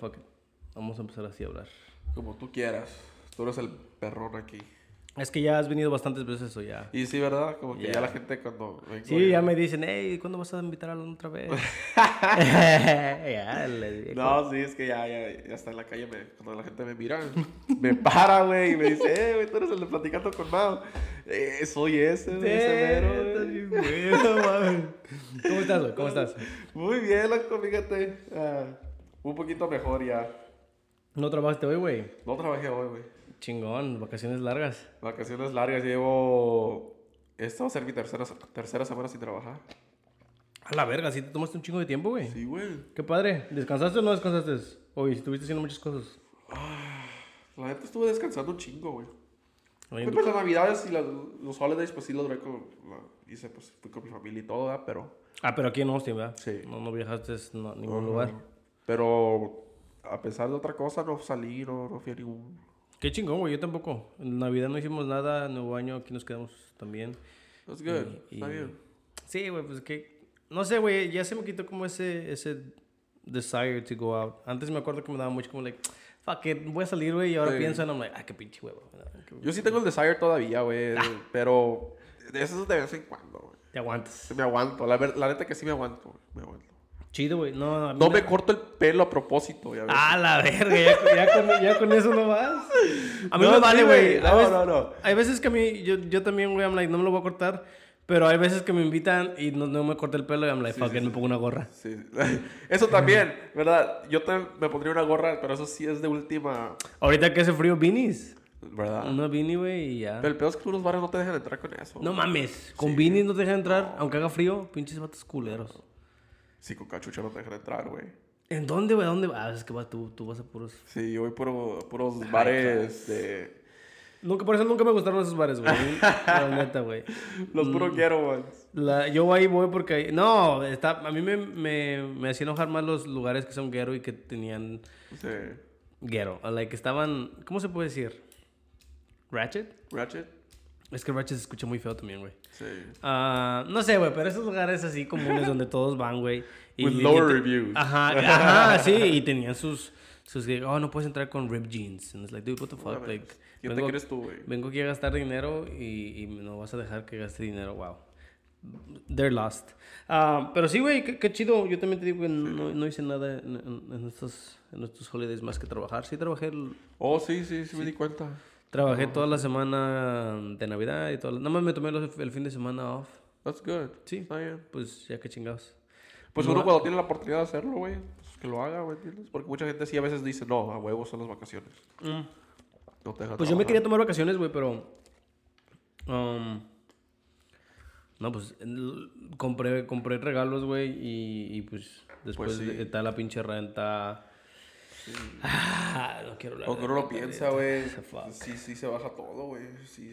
fuck it. Vamos a empezar así a hablar. Como tú quieras. Tú eres el perrón aquí. Es que ya has venido bastantes veces o ya. Y sí, ¿verdad? Como que Ya. ya la gente cuando... vengo Sí, ya- ya me dicen, hey, ¿cuándo vas a invitar a Alan otra vez? ya, le digo. No, sí, es que ya, ya, ya está en la calle. Me, cuando la gente me mira, me para, güey, y me dice, eh, güey, tú eres el de platicando con Mao. Eh, soy ese, güey, ese mero, Eh, güey. bueno, mames. ¿Cómo estás, güey? ¿Cómo estás? Muy bien, loco, fíjate. Ah, un poquito mejor ya. ¿No trabajaste hoy, güey? No trabajé hoy, güey. Chingón, vacaciones largas. Vacaciones largas, llevo... Esta va a ser mi tercera, tercera semana sin trabajar. A la verga, sí te tomaste un chingo de tiempo, güey. Sí, güey. Qué padre. ¿Descansaste o no descansaste? Hoy estuviste haciendo muchas cosas. La neta estuve descansando un chingo, güey. Pues las navidades y las- los holidays, pues sí los con... la- hice, pues fui con mi familia y todo, ¿verdad? Pero... Ah, pero aquí en Austin, ¿verdad? Sí. No, no viajaste a ningún lugar. Pero a pesar de otra cosa, no salí, no, no fui a ningún... Qué chingón, güey. Yo tampoco. En Navidad no hicimos nada. Nuevo año aquí nos quedamos también. That's good, Y- está y- bien. Sí, güey, pues que... No sé, güey. Ya se me quitó como ese... ese desire to go out. Antes me acuerdo que me daba mucho como like... Fuck it, voy a salir, güey. Y ahora Sí. pienso en... I'm like, ah, qué pinche huevo. Yo sí tengo el desire todavía, güey, Ah. pero de eso es de vez en cuando, güey. Te aguantas. Me aguanto, la, la neta que sí me aguanto, güey, me aguanto. Chido, güey. No, a mí No me corto el pelo a propósito, ya ves. Ah, la verga, ya, ya con, ya con eso no vas. A mí No, me sí, vale, güey. No, veces- no, no. Hay veces que a mí, yo, yo también, güey, I'm like, no me lo voy a cortar. Pero hay veces que me invitan y no, no me corto el pelo y I'm like, fuck it, me pongo una gorra. Sí. Eso también, ¿verdad? Yo también me pondría una gorra, pero eso sí es de última, Ahorita que hace frío, beanies. ¿verdad? Una beanie, güey, y ya. Pero el peor es que unos bares no te dejan entrar con eso. No mames, con beanies no te dejan entrar, aunque haga frío, pinches vatos culeros. Sí, con cachucha no te dejan entrar, güey. ¿En dónde, güey? ¿A dónde vas? Ah, es que vas tú, tú vas a puros... Sí, yo voy puro, puros bares de... Nunca, por eso nunca me gustaron esos bares, güey. La neta, güey. Los Mm. puros quiero. La, yo ahí voy porque... No, está, a mí me, me, me hacía enojar más los lugares que son ghetto y que tenían Sí. ghetto. O like, estaban... ¿Cómo se puede decir? ¿Ratchet? Ratchet. Es que Ratchet se escucha muy feo también, güey. Sí. Ah, no sé, güey, pero esos lugares así comunes donde todos van, güey. With lower reviews. Ajá, ajá, sí, y tenían sus... sus oh, no puedes entrar con rib jeans. And it's like, dude, what the fuck? Like, ¿Quién te crees tú, güey? Vengo aquí a gastar dinero y, y no vas a dejar que gaste dinero. Wow. They're lost. Ah, pero sí, güey, qué, qué chido. Yo también te digo que no, no hice nada en, en- en estos, en estos holidays más que trabajar. Sí, trabajé, el- Oh, sí, sí, sí, me di cuenta. Trabajé toda la semana de Navidad y todo. Nada más me tomé los- el fin de semana off. That's good. Sí. Pues ya que chingados. Pues No, uno cuando tiene la oportunidad de hacerlo, güey, pues que lo haga, güey, ¿entiendes? Porque mucha gente sí a veces dice, no, a huevos son las vacaciones. No te dejan Pues yo me trabajar. quería tomar vacaciones, güey, pero. um, no, pues compré, compré regalos, güey, y, y, pues después sí. de- está la pinche renta. Ah, no quiero hablar. Aunque de uno lo piensa, güey. Fuck. sí, sí se baja todo, güey. Sí.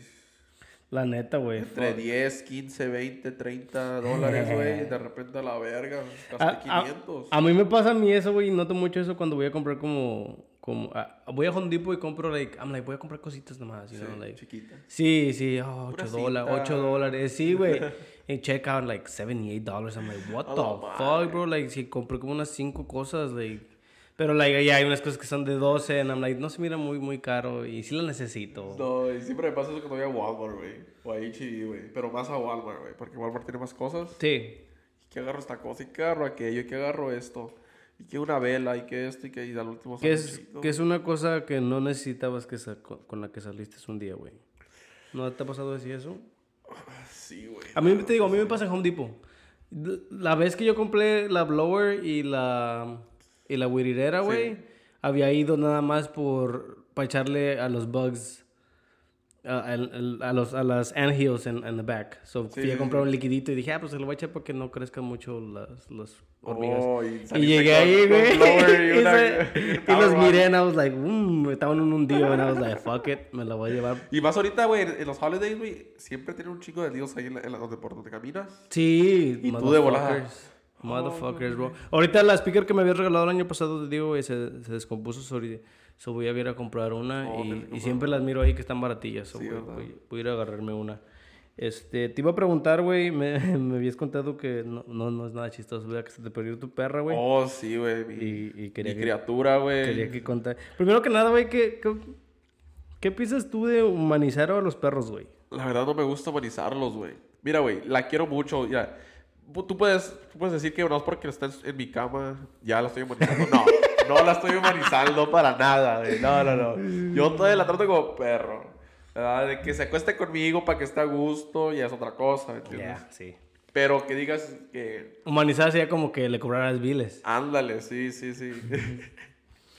La neta, güey. Entre fuck. 10, 15, 20, 30 dólares, güey, de repente a la verga, A, gasté a- 500. a mí me pasa a mí eso, güey, y noto mucho eso cuando voy a comprar como. como ah, voy a Home Depot y compro, like, I'm like, voy a comprar cositas nomás, you Sí, know, like. chiquita. Sí, sí, oh, 8 Pura dólares, cinta. 8 dólares, sí, güey. En checkout, like, 78 dollars. I'm like, what A the fuck, bro? Like, si compré como unas 5 cosas, like. Pero, like, ya hay unas cosas que son de 12, and I'm like, no se mira muy, muy caro, y sí lo necesito. No, y siempre me pasa eso cuando voy a Walmart, güey. O a H&E, güey. Pero más a Walmart, güey. Porque Walmart tiene más cosas. Sí. Y que agarro esta cosa, y que agarro aquello, y que agarro esto. Y que una vela, y que esto, y que y al último Que es, que es una cosa que no necesitabas que con la que saliste un día, güey. ¿No te ha pasado así eso? Sí, güey. A mí te digo, a mí me pasa en Home Depot. La vez que yo compré la blower y la y la wirirera, güey, había ido nada más por para echarle a los bugs a, al- a los a las anthills en, en the back. So fui a sí, comprar un liquidito y dije, "Ah, pues se lo voy a echar porque no crezcan mucho las las hormigas." Oh, y y llegué ahí, güey. y Y, y los miré and I was like, "Mmm, estaban en un día." And I was like, "Fuck it, me la voy a llevar." Y más ahorita, güey, en los holidays, güey, siempre tienen un chingo de líos ahí en la, en la- donde, por donde caminas. Sí, Y tú de volada. Motherfuckers. Bro. Ahorita la speaker que me habías regalado el año pasado, digo, güey, se, se descompuso. sobre- So voy a ir a comprar una Oh, y, y siempre las miro ahí que están baratillas. So Sí, voy, voy- voy a ir a agarrarme una. Este, te iba a preguntar, güey, me, me habías contado que no, no, no es nada chistoso, ¿verdad? Que se te perdió tu perra, güey. Oh, sí, güey. Mi, y, y quería mi que- criatura, güey. Quería que contar. Primero que nada, güey, ¿qué, qué, qué piensas tú de humanizar a los perros, güey? La verdad no me gusta humanizarlos, güey. Mira, güey, la quiero mucho. Ya. Tú puedes, tú puedes decir que no es porque está en, en mi cama, ya la estoy humanizando. No, no la estoy humanizando para nada, güey. No, no, no. Yo todavía la trato como perro. ¿verdad? De que se acueste conmigo para que esté a gusto, ya es otra cosa, ¿me entiendes? sí. Pero que digas que Humanizar sería como que le cobraras biles. Ándale, sí, sí, sí.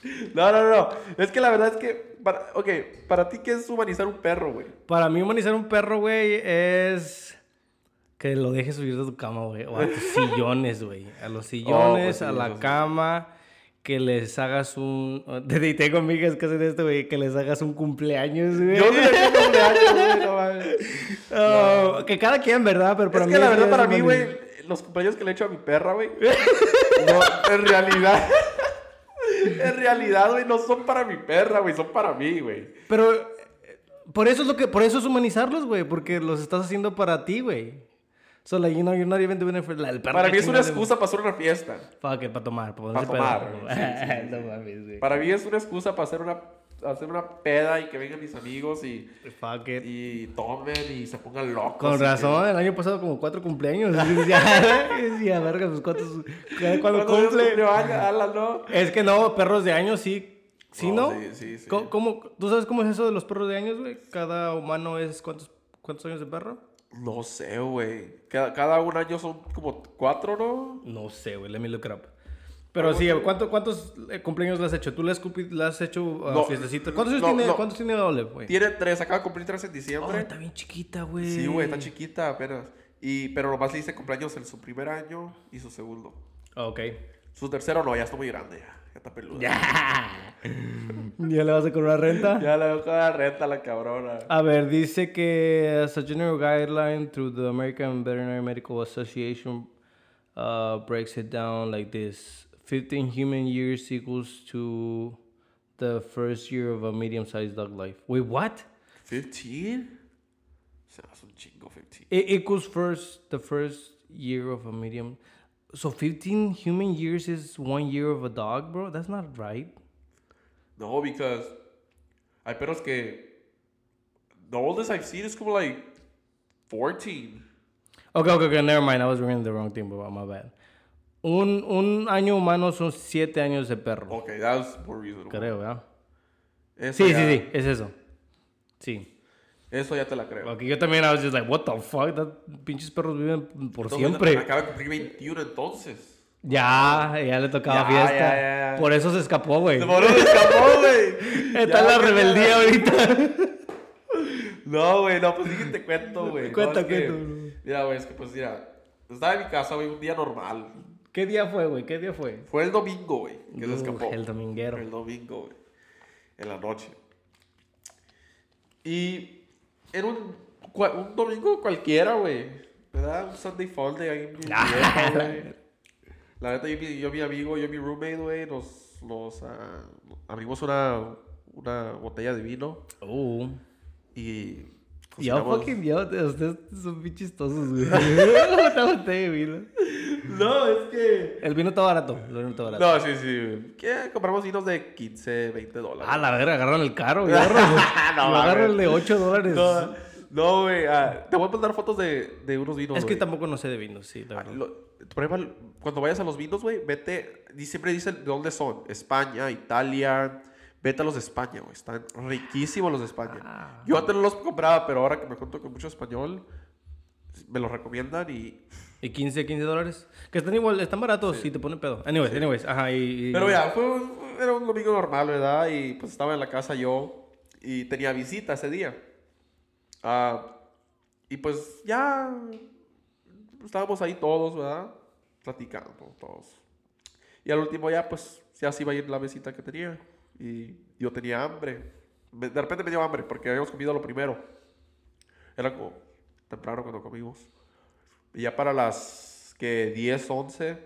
no, no, no. Es que la verdad es que, para, ok, para ti, ¿qué es humanizar un perro, güey? Para mí humanizar un perro, güey, es que lo dejes subir de tu cama, güey. O a tus sillones, güey. A los sillones, pues a la cama. Que les hagas un... Te tengo amigas que hacen esto, güey. Que les hagas un cumpleaños, güey. Yo no tengo cumpleaños, güey, no mames. Oh, Que cada quien, ¿verdad? Pero para es mí... que la verdad es para mí, güey, los cumpleaños que le he hecho a mi perra, güey, no, en realidad, en realidad, güey, no son para mi perra, güey, son para mí, güey. Pero... eh, Por eso es lo que... Por eso es humanizarlos, güey. Porque los estás haciendo para ti, güey. So, like, you know, you're not even doing it for... la- el perro Para mí es una excusa para hacer una fiesta. Fuck it, para tomar. Para, Pa' ponerse tomar. Sí, sí, sí. no mames, güey. Para mí es una excusa para hacer una, hacer una peda y que vengan mis amigos y, Fuck it. y tomen y se pongan locos. Con razón, el año pasado como cuatro cumpleaños. Y decía, decía, verga, pues cuántos. Cuando cumple. no. Es que no, perros de años sí. ¿Sí, no? No, sí, sí, sí. ¿Cómo, cómo- tú sabes cómo es eso de los perros de años, güey? Cada humano es cuántos, cuántos años de perro? No sé, güey. Cada, cada un año son como cuatro, ¿no? No sé, güey, let me look it up. Pero sí, ¿cuánto- ¿cuántos eh, cumpleaños le has hecho? ¿Tú le has, cupi- le has hecho uh, No, fiestecitas? ¿Cuántos años no, tiene, no. ¿cuántos tiene Olive, güey? Tiene tres, acaba de cumplir tres en Oh, diciembre. está bien chiquita, güey. Sí, güey, está chiquita apenas. Y, pero nomás le hice cumpleaños en su primer año y su segundo. Ok. Su tercero no, ya está muy grande ya. Ya está peluda. Ya. ¿Ya le vas a cobrar renta? Ya le dejo la renta a la cabrona. A ver, dice que as a general guideline through the American Veterinary Medical Association uh, breaks it down like this: 15 human years equals to the first year of a medium-sized dog life. Wait, what? ¿15? Se un chingo 15. It equals first the first year of a medium. So 15 human years is one year of a dog, bro. That's not right. No, because hay perros que the oldest I've seen is como like 14. Okay, okay, okay. Never mind. I was reading the wrong thing, bro. My bad. Un, un año humano son siete años de perro. Okay, that was more reasonable. Creo, ¿verdad? Eso Sí, sí, sí, es eso. Sí. Eso ya te la creo. Ok, yo también, was just like, what the fuck, that, pinches perros viven por Entonces, siempre. Acaba de cumplir 21 entonces. Ya, ya le tocaba Ya, fiesta. ya, ya, ya. Por eso se escapó, güey. Se moró, se escapó, güey. Está en la que- rebeldía ahorita. No, güey, no, pues sí que te cuento, güey. No, Cuenta, es que- cuenta, bro. Mira, güey, es que pues mira, estaba en mi casa, güey, un día normal. ¿Qué día fue, güey? ¿Qué día fue? Fue el domingo, güey, que se escapó. el dominguero. El domingo, güey. En la noche. Y era un, un domingo cualquiera, güey. ¿Verdad? Un Sunday fun day ahí Ah. La neta, yo, yo, mi amigo, yo mi roommate, güey, nos, nos ah, abrimos una, una botella de vino Uh. y... Yo fucking, yo, ustedes son bien chistosos, güey. Una botella de vino. No, es que... El vino está barato. El vino está barato. No, sí, sí. ¿Qué? Compramos vinos de 15, 20 dólares. Ah, la verga, agarran el caro. Yo agarro el de 8 dólares. No, no, güey. ah, te voy a mandar fotos de, de unos vinos, es que tampoco no sé de vinos, sí, la Ah, lo- ejemplo, cuando vayas a los vinos, güey, vete... Siempre dicen de dónde son. España, Italia... Vete a los de España, güey. Están riquísimos los de España. Ah. Yo antes no los compraba, pero ahora que me cuento con mucho español... Me los recomiendan y... ¿Y 15, 15 dólares? Que están igual, están baratos si te ponen pedo. Anyways, anyways, ajá, y... y- Pero ya, fue un- era un domingo normal, ¿verdad? Y pues estaba en la casa yo y tenía visita ese día. Ah, y pues ya estábamos ahí todos, ¿verdad? Platicando todos. Y al último ya, pues, ya se iba a ir la visita que tenía. Y yo tenía hambre. De repente me dio hambre porque habíamos comido lo primero. Era como temprano cuando comimos. Ya para las que 10, 11,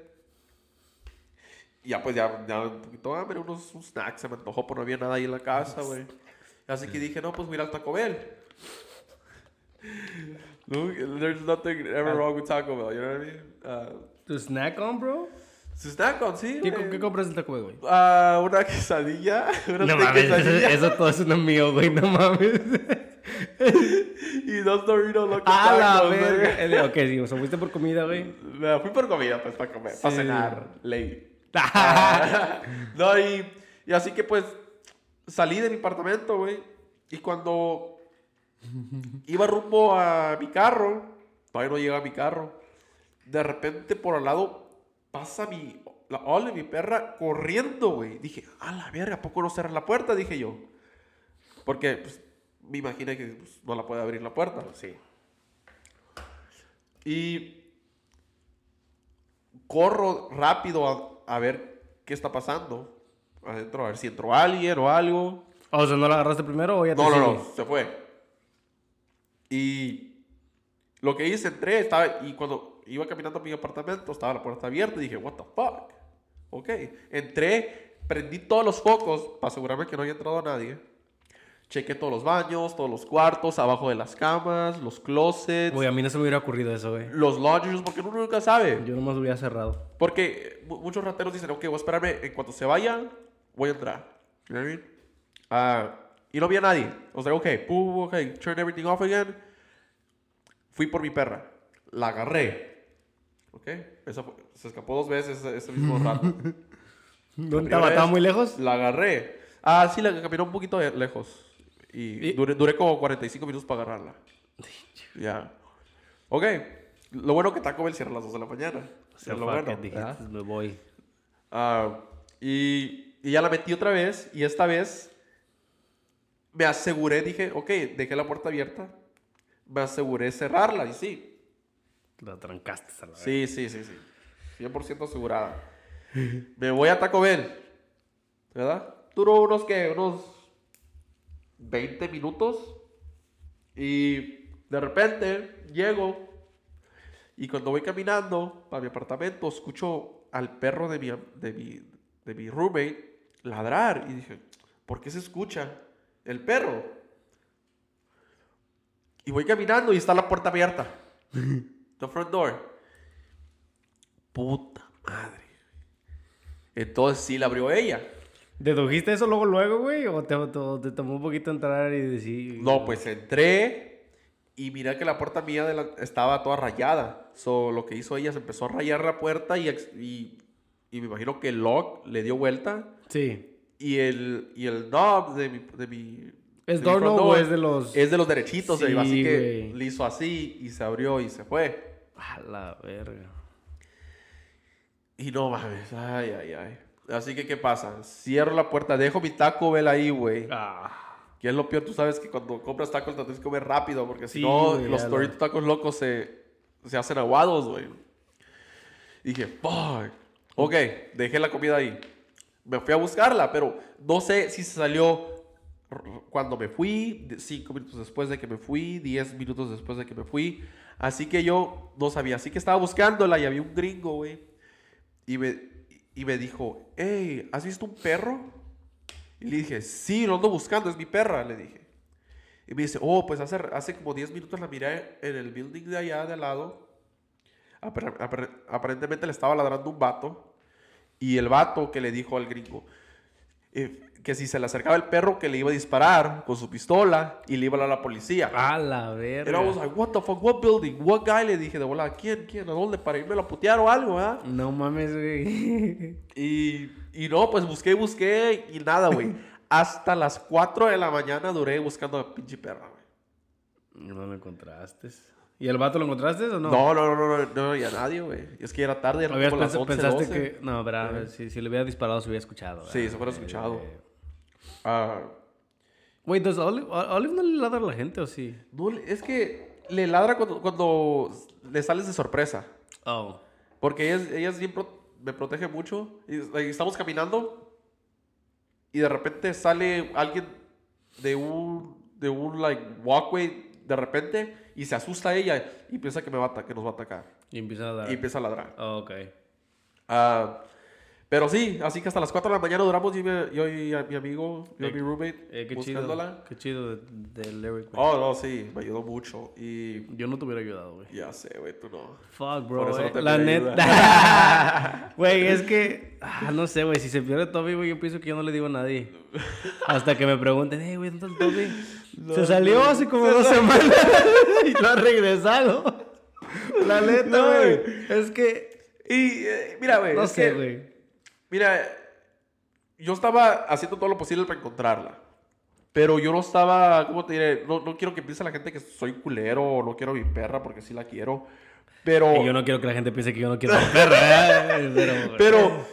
ya pues ya, ya un poquito hambre, unos, unos snacks, se me antojó, pero no había nada ahí en la casa, güey. Así que dije, no, pues voy a ir al Taco Bell. Look, there's nothing ever wrong with Taco Bell, you know what I mean? Uh, ¿Tu snack on, bro? su snack on, sí, ¿Qué. ¿Qué compras en Taco Bell, güey? Ah, una quesadilla. Una No mames, eso, quesadilla eso todo es uno mío, güey, no mames. Y dos Doritos Locos ¡A la verga! Ok, sí, o sea, fuiste por comida, güey. Me fui por comida, pues, para comer, para Sí. cenar, ley. Ah, no, y, y así que, pues, salí de mi apartamento, güey. Y cuando iba rumbo a mi carro, todavía no llega a mi carro, de repente por al lado pasa mi, la Ole, mi perra, corriendo, güey. Dije, a la verga, ¿a poco no cerra la puerta? Dije yo. Porque, pues, me imaginé que pues, no la puede abrir la puerta. Sí. Y corro rápido a, a ver qué está pasando adentro, a ver si entró alguien o algo. O sea, ¿no la agarraste primero o ya te No, no, sigue? no, se fue. Y lo que hice, entré, estaba, y cuando iba caminando a mi apartamento, estaba la puerta abierta y dije, what the fuck. Ok, entré, prendí todos los focos para asegurarme que no había entrado nadie. Chequé todos los baños, todos los cuartos, abajo de las camas, los closets, Güey, a mí no se me hubiera ocurrido eso, güey. los laundries, porque uno nunca sabe. Yo nomás lo hubiera cerrado. Porque mu- muchos rateros dicen, ok, voy a esperarme, en cuanto se vaya, voy a entrar. You know what I mean? Ah, y no había nadie. I was like, ok, boom, ok, turn everything off again. Fui por mi perra. La agarré. Ok, esa fue- se escapó dos veces ese, ese mismo rato. ¿Dónde estaba? ¿Estaba muy lejos? La agarré. Ah, sí, la caminó un poquito de- lejos. Y, ¿Y? Duré, duré como 45 minutos para agarrarla. Ya. Ok. Lo bueno que Taco Bell cierra a las 2 de la mañana. O es lo bueno. dijiste, ¿verdad? me voy. Ah, y, y ya la metí otra vez. Y esta vez me aseguré, dije, ok, dejé la puerta abierta. Me aseguré cerrarla. Y sí. La trancaste a la. Sí, sí, sí, sí. 100% asegurada. Me voy a Taco Bell. ¿Verdad? Duró unos que, unos 20 minutos. Y de repente llego. Y cuando voy caminando para mi apartamento, escucho al perro de mi, de mi, de mi roommate ladrar. Y dije, ¿por qué se escucha el perro? Y voy caminando y está la puerta abierta. The front door. Puta madre. Entonces sí la abrió ella. ¿Dedujiste eso luego, luego, güey? ¿O te, te- te tomó un poquito entrar y decir... No, pues entré y miré que la puerta mía de la- estaba toda rayada. So, lo que hizo ella se empezó a rayar la puerta y, y, y me imagino que el lock le dio vuelta Sí. y el, y el knob de mi... De mi ¿Es de o es de los...? Es de los derechitos, Sí, de- así que le hizo así y se abrió y se fue. A la verga. Y no mames, ay, ay, ay. Así que, ¿qué pasa? Cierro la puerta, dejo mi Taco Bell ahí, güey. Ah. Que es lo peor, tú sabes que cuando compras tacos te tienes que comer rápido, porque si no, los Doritos tacos locos se, se hacen aguados, güey. Dije, fuck. Ok, dejé la comida ahí. Me fui a buscarla, pero no sé si se salió cuando me fui, de- cinco minutos después de que me fui, diez minutos después de que me fui. Así que yo no sabía. Así que estaba buscándola y había un gringo, güey. Y me, y me dijo, hey, ¿has visto un perro? Y le dije, sí, lo ando buscando, es mi perra, le dije. Y me dice, oh, pues hace, hace como 10 minutos la miré en el building de allá de al lado. Apar- apar- aparentemente le estaba ladrando un vato. Y el vato que le dijo al gringo eh, que si se le acercaba el perro que le iba a disparar con su pistola y le iba a hablar a la policía. A la verga. I was like, what the fuck, what building, what guy? Le dije de volada, ¿quién, quién, a dónde? Para irme a putear o algo, ¿verdad? No mames, güey. Y, y no, pues busqué busqué y nada, güey. Hasta las 4 de la mañana duré buscando a pinche perra, güey. No lo encontraste. ¿Y el vato lo encontraste o no? No, no, no, no, no, había nadie, güey. Es que ya era tarde, Habías como las pens- 11, pensaste 12. que... No, pero si, si le hubiera disparado se hubiera escuchado. Sí, se hubiera escuchado. Ah, Güey, ¿does Olive, Olive no le ladra a la gente o sí? no, es que le ladra cuando, cuando le sales de sorpresa. Oh. Porque ella, ella siempre me protege mucho. Y, like, estamos caminando y de repente sale alguien de un, de un like, walkway de repente y se asusta ella y piensa que, me va a que nos va a atacar. Y empiezan a dar. Y empieza a ladrar. Oh, ok. Ah, Pero sí, así que hasta las 4 de la mañana duramos yo y mi, yo y a- mi amigo, yo y mi roommate, Eh, qué buscándola. chido. Qué chido de, del lyric, güey. Oh, no, sí, me ayudó mucho. Y Yo no te hubiera ayudado, güey. ya sé, güey, tú no. Fuck, Por bro. eso no eh. te La neta. Güey, es que. ah, no sé, güey. Si se pierde Toby, güey, yo pienso que yo no le digo a nadie. Hasta que me pregunten, hey, güey, ¿dónde está Toby? se salió hace como dos semanas y no ha regresado. La neta, No, güey. Es que. Y eh, mira, güey, No sé, güey. Mira, yo estaba haciendo todo lo posible para encontrarla. Pero yo no estaba, ¿cómo te diré? No, no quiero que piense la gente que soy culero o no quiero a mi perra porque sí la quiero. Pero, Y yo no quiero que la gente piense que yo no quiero a mi perra. ¿eh? Pero. pero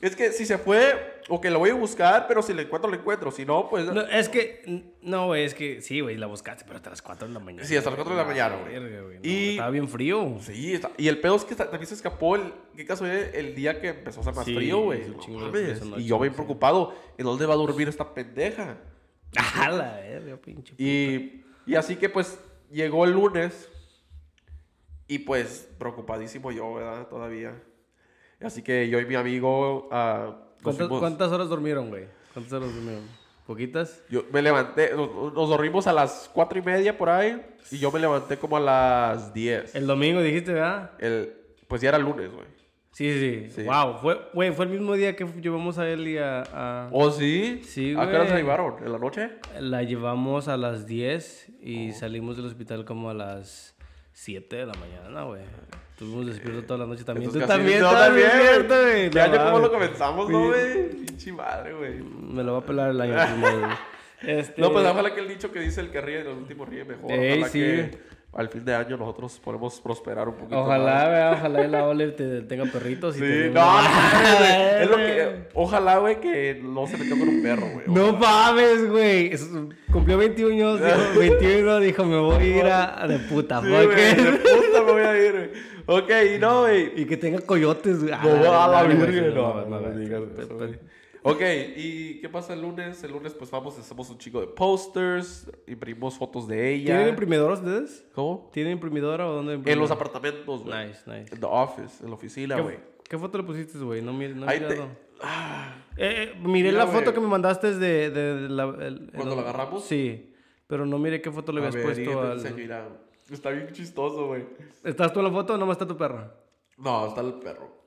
es que si se fue, o que la voy a buscar, pero si la encuentro, la encuentro. Si no, pues... No, es que. No, güey, es que sí, güey, la buscaste, pero hasta las 4 de la mañana. Sí, hasta las 4 de la mañana, güey. No, Y- Estaba bien frío. Sí, está- y el pedo es que ta- también se escapó el, qué caso el, el día que empezó a hacer más Sí, frío, güey. No y yo bien sí. preocupado, ¿en dónde va a dormir esta pendeja? A la verga, pinche. Y, y así que pues llegó el lunes y pues preocupadísimo yo, ¿verdad? Todavía. Así que yo y mi amigo... ah, ¿Cuántas, horas durmieron, güey? ¿Cuántas horas durmieron? ¿Poquitas? Yo me levanté, nos, nos dormimos a las cuatro y media por ahí y yo me levanté como a las 10. El domingo dijiste, ¿verdad? El, pues ya era lunes, güey. Sí, sí, Sí. Wow, fue, güey, fue el mismo día que llevamos a él y a... a- ¿Oh, sí? Sí, ¿A qué hora se güey. llevaron? ¿En la noche? La llevamos a las 10 Oh. y salimos del hospital como a las 7 de la mañana, güey. Estuvimos despiertos toda la noche también. Tú también, yo estabas también. despierto, güey. ¿Qué No año cómo lo comenzamos, no, güey? Pinche madre, güey. Me lo va a pelar el año primero. Este... No, pues ojalá que el dicho que dice el que ríe, el último ríe mejor. Ey, ojalá sí. que al fin de año nosotros podemos prosperar un poquito Ojalá, güey, ojalá la Ole te tenga perritos y Sí, te... no, no. Es lo que... Ojalá, güey, que no se metió con un perro, güey. No mames, güey. Cumplió 21 años, dijo, 21, dijo, me voy a ir a, de puta, Sí, de puta me voy a ir, güey. Ok, no, güey. Y que tenga coyotes, güey. No, a la no, virgen, no, güey. digas eso, güey. Ok, ¿y qué pasa el lunes? El lunes pues vamos, hacemos un chico de posters, imprimimos fotos de ella. ¿Tienen imprimidor ustedes? ¿Cómo? ¿Tienen imprimidora o dónde En los apartamentos, güey. Nice, nice. En the office, en la oficina, güey. ¿Qué, foto le pusiste, güey? No, mir- no he mirado. Ah, Eh, eh, miré Mira, la foto que me mandaste de, de, de la... el- ¿Cuando el- la agarramos? Sí. Pero no miré qué foto le a habías ver, puesto al... enseño, mira. Está bien chistoso, güey. ¿Estás tú en la foto o nomás está tu perra? No, está el perro.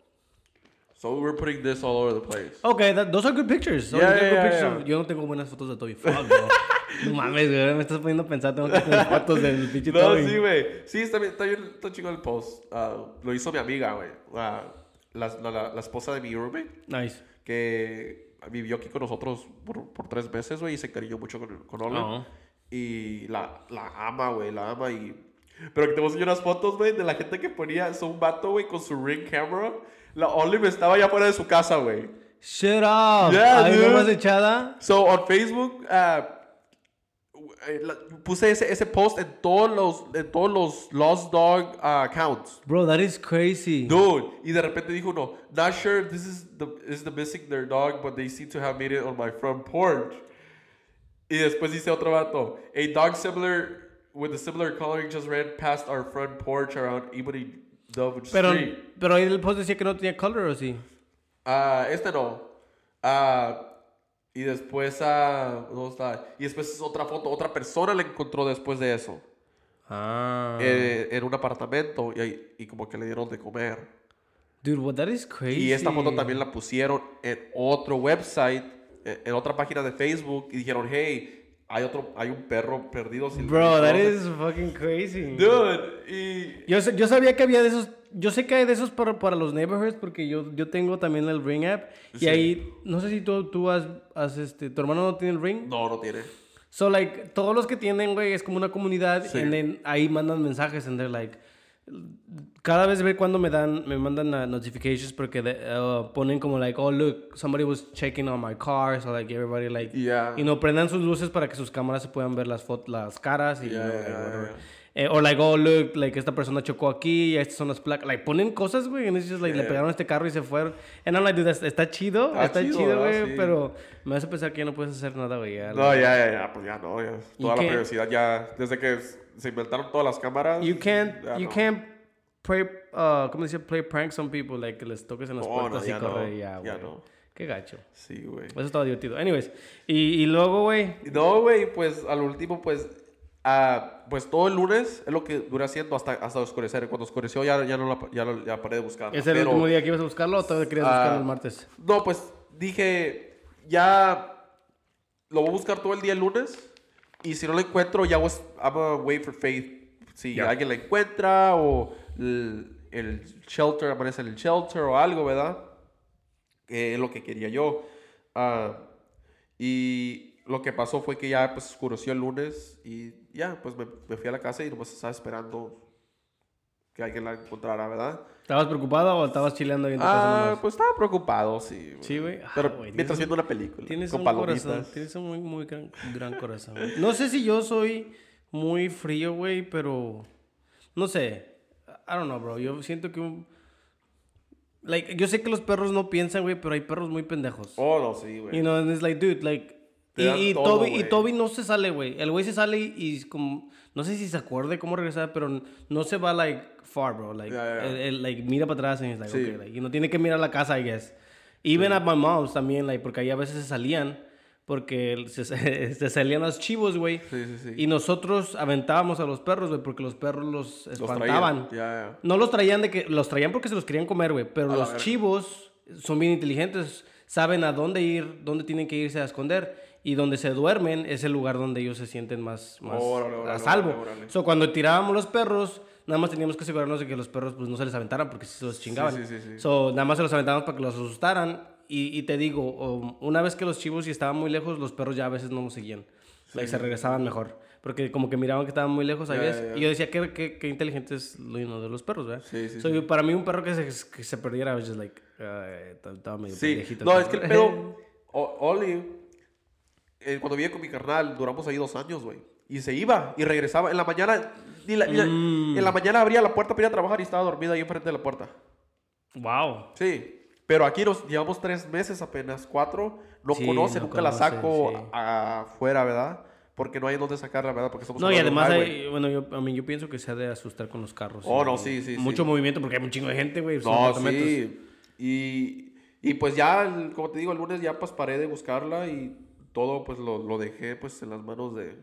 So we're putting this all over the place. Ok, that- those are good pictures. Yeah, yeah, good yeah, pictures. Yo no tengo buenas fotos de Toby. Fuck, bro. no mames, güey. Me estás poniendo a pensar. Tengo que tener fotos del pinche No, Toby. sí, güey. Sí, está bien, está bien, está chido el post. Ah, lo hizo mi amiga, güey. Ah, la, la, la- la esposa de mi roommate, Nice. que vivió aquí con nosotros por, por tres meses, güey, y se encariñó mucho con, con Olga. Oh. Y la, la ama, güey, la ama y... Pero que te voy a enseñar unas fotos, güey, de la gente que ponía... Son un vato, güey, con su Ring camera. La Olive estaba allá fuera de su casa, güey. Shut up. Yeah, Ahí nomás echada. So, on Facebook, la- puse ese, ese post en todos los, en todos los Lost Dog ah, accounts. Bro, that is crazy. Dude, y de repente dijo uno, not sure this is the, is the missing their dog, but they seem to have made it on my front porch. Y después dice otro vato, a dog similar, with a similar coloring just ran past our front porch around Ebony Dove Pero, Street. pero ahí el post decía que no tenía color, ¿o sí? Ah, este no. Ah, y después, ah, ¿dónde está? Y después es otra foto, otra persona la encontró después de eso. Ah. eh, en un apartamento y, y como que le dieron de comer. Dude, what, that is crazy. Y esta foto también la pusieron en otro website, en otra página de Facebook y dijeron, hey, hay otro, hay un perro perdido. sin- Bro, that no sé". is fucking crazy. Dude, y... Yo, yo sabía que había de esos. Yo sé que hay de esos para, para los neighborhoods porque yo, yo tengo también el Ring app. Sí. Y ahí, no sé si tú, tú has, has, este, tu hermano no tiene el Ring. No, no tiene. So, like, todos los que tienen, güey, es como una comunidad. Sí. Then ahí mandan mensajes. And they're like, cada vez ve cuando me dan, me mandan uh, notifications porque de- uh, ponen como like, oh, look, somebody was checking on my car. So, like, everybody, like, Yeah. y no prendan sus luces para que sus cámaras se puedan ver las las caras. Y, Yeah, yeah. Eh, o like, oh, look, like, esta persona chocó aquí, y estas son las placas. Like, ponen cosas, güey, and it's just like, le pegaron a este carro y se fueron. And I'm like, dude, está- chido, Está está chido, güey, Sí. pero me hace pensar que ya no puedes hacer nada, güey. No, ya, ya, ya, pues ya no, ya. ¿Y Toda la privacidad ya, desde que se inventaron todas las cámaras. You can't, you no. can't play, uh, ¿cómo dice? Play pranks on people, like que les toques en las no, puertas ya y no, correr ya, güey. no. Qué gacho. Sí, güey. Eso estaba divertido. Anyways, y, y luego, güey, No, güey, pues al último, pues, ah, pues todo el lunes es lo que dura haciendo hasta, hasta oscurecer. Cuando oscureció ya, ya no la, ya, ya paré de buscar. ¿es el último día que ibas a buscarlo o todavía querías Ah, buscarlo el martes? No, pues dije, ya lo voy a buscar todo el día el lunes. Y si no lo encuentro, ya was, I'm a wait for faith. Si Ya. alguien la encuentra o el, el shelter, aparece en el shelter o algo, ¿verdad? Que es lo que quería yo. Ah, y lo que pasó fue que ya pues oscureció el lunes y ya, pues me, me fui a la casa y nomás estaba esperando que alguien la encontrara, ¿verdad? ¿Estabas preocupado o estabas chileando casa Ah, pues estaba preocupado, sí. Sí, güey. Ah, Pero güey, mientras viendo una película. Tienes con un palomitas. corazón, tienes un muy, muy gran, gran corazón. güey. No sé si yo soy muy frío, güey, pero no sé. I don't know, bro. Yo siento que un... Like, yo sé que los perros no piensan, güey, pero hay perros muy pendejos. Oh, no, sí, güey. You know, and it's like, dude, like... Y, dan y todo, Toby, y. Toby no se sale, güey. El güey se sale y, y como... No sé si se acuerde cómo regresar, pero no se va, like, far, bro. Like, él- él, like, mira para atrás y es like, Sí. okay, like, y no tiene que mirar la casa, I guess. Even at my mom's también, like, porque ahí a veces se salían, porque se, se salían los chivos, güey. Sí, sí, sí. Y nosotros aventábamos a los perros, güey, porque los perros los Los espantaban. Ya, ya. No los traían de que los traían porque se los querían comer, güey, pero A los chivos son bien inteligentes, saben a dónde ir, dónde tienen que irse a esconder y donde se duermen es el lugar donde ellos se sienten más, más a salvo. órale. So, cuando tirábamos los perros, nada más teníamos que asegurarnos de que los perros pues no se les aventaran porque si se los chingaban. sí, sí, sí. So, nada más se los aventábamos para que los asustaran y, y te digo, um, una vez que los chivos y estaban muy lejos, los perros ya a veces no nos seguían. Like, se regresaban mejor. Porque como que miraban que estaban muy lejos, ya, ya. Y yo decía, qué, qué, qué inteligente es lo you know, de los perros, ¿verdad? Sí, sí, So, yo- para mí un perro que se, que se perdiera, was just like, "Ay, t- estaba medio Sí, pendejito. no, es que el perro". pedo, Oli, eh, cuando vivía con mi carnal, duramos ahí dos años, güey. Y se iba y regresaba. En la mañana, la- la- Mm. en la mañana abría la puerta para ir a trabajar y estaba dormida ahí enfrente de la puerta. Wow. Sí, pero aquí nos llevamos tres meses apenas, cuatro. No Sí, conoce, no nunca la conoce, saco sí. afuera, ¿verdad? Porque no hay dónde sacarla, ¿verdad? Porque somos No, y además, hay- bueno, yo, a mí, yo pienso que se ha de asustar con los carros. Oh, no, sí, sí, Mucho movimiento porque hay un chingo de gente, güey. No, sí. Y, y pues ya, el- como te digo, el lunes ya pues paré de buscarla y todo pues lo, lo dejé pues en las manos de,